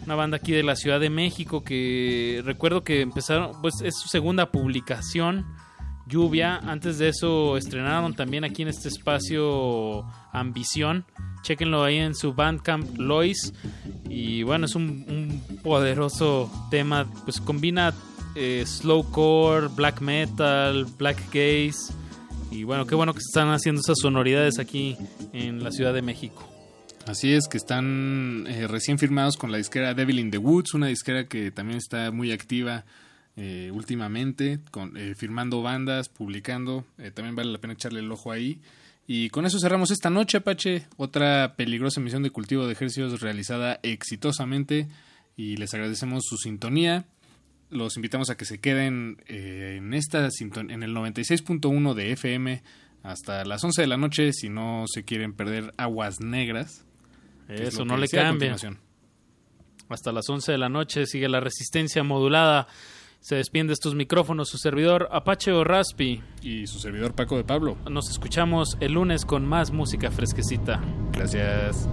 Una banda aquí de la Ciudad de México que recuerdo que empezaron, pues es su segunda publicación. Lluvia. Antes de eso estrenaron también aquí en este espacio Ambición. Chequenlo ahí en su Bandcamp Lois. Y bueno, es un, poderoso tema. Pues combina eh, slowcore, black metal, black gaze. Y bueno, qué bueno que están haciendo esas sonoridades aquí en la Ciudad de México. Así es, que están eh, recién firmados con la disquera Devil in the Woods, una disquera que también está muy activa eh, últimamente, con, eh, firmando bandas, publicando. eh, también vale la pena echarle el ojo ahí. Y con eso cerramos esta noche, Apache. Otra peligrosa misión de cultivo de ejercicios realizada exitosamente. Y les agradecemos su sintonía. Los invitamos a que se queden eh, en esta en el 96.1 de FM hasta las 11 de la noche si no se quieren perder aguas negras. es Eso no le cambia. Hasta las 11 de la noche sigue la resistencia modulada. Se despide estos micrófonos su servidor Apache o Raspi. Y su servidor Paco de Pablo. Nos escuchamos el lunes con más música fresquecita. Gracias.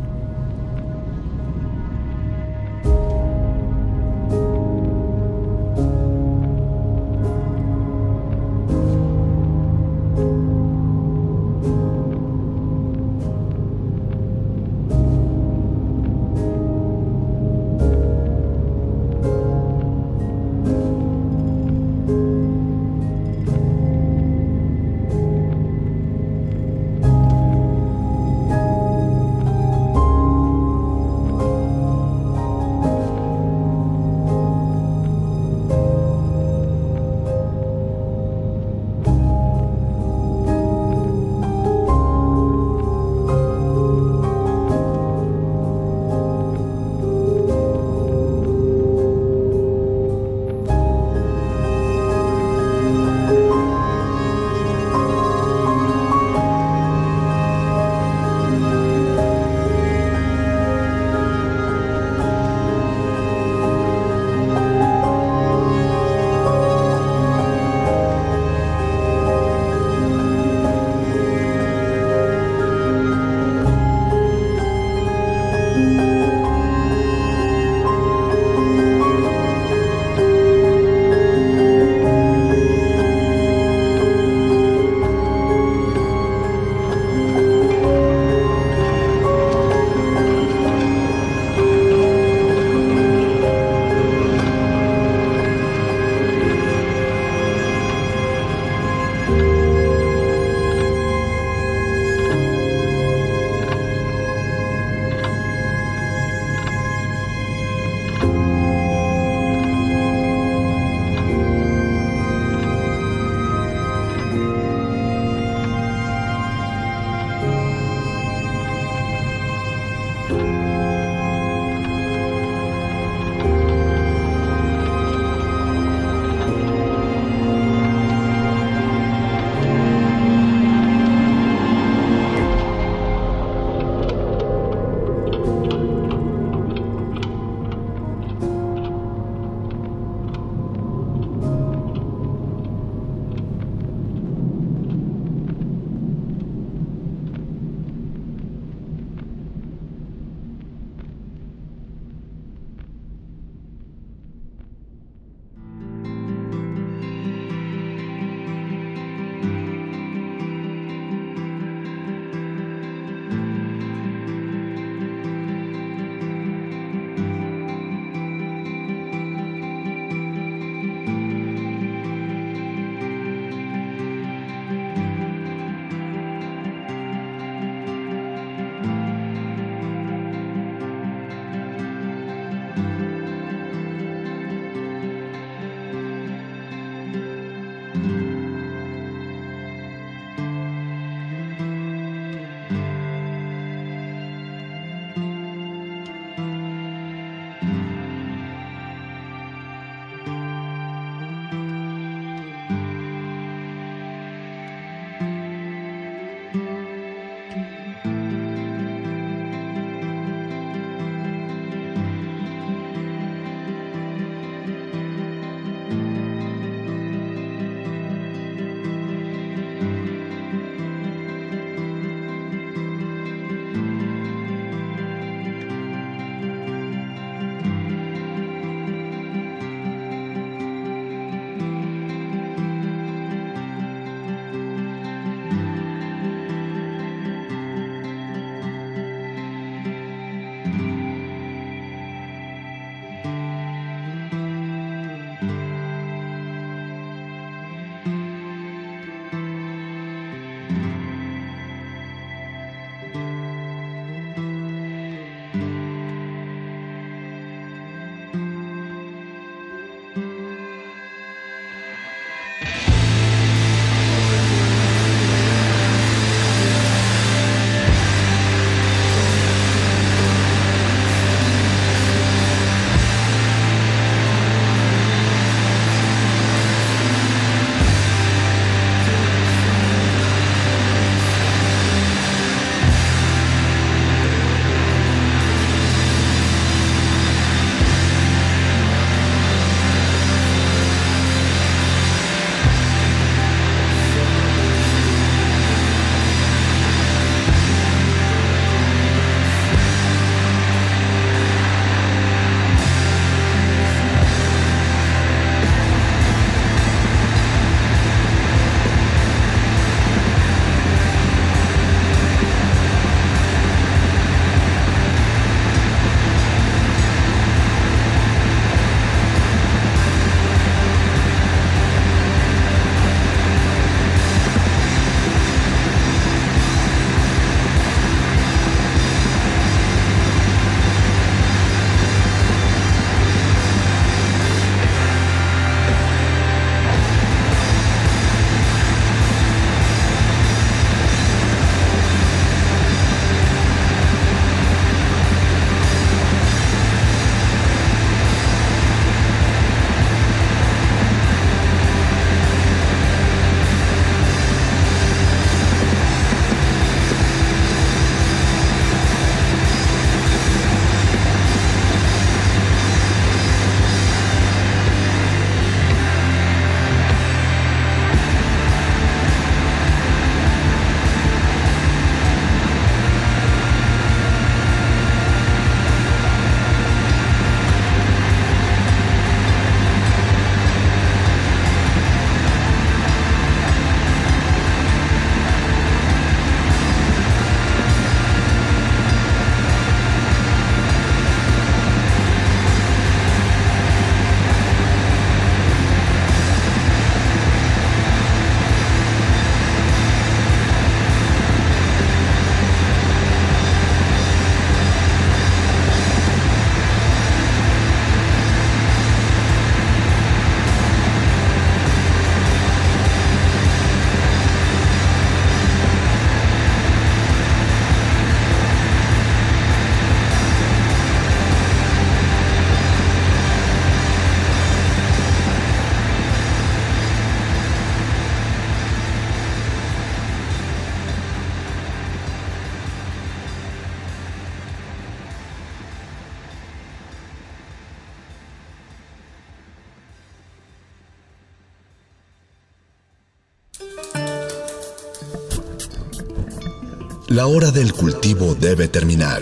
La hora del cultivo debe terminar.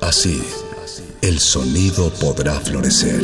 Así, el sonido podrá florecer.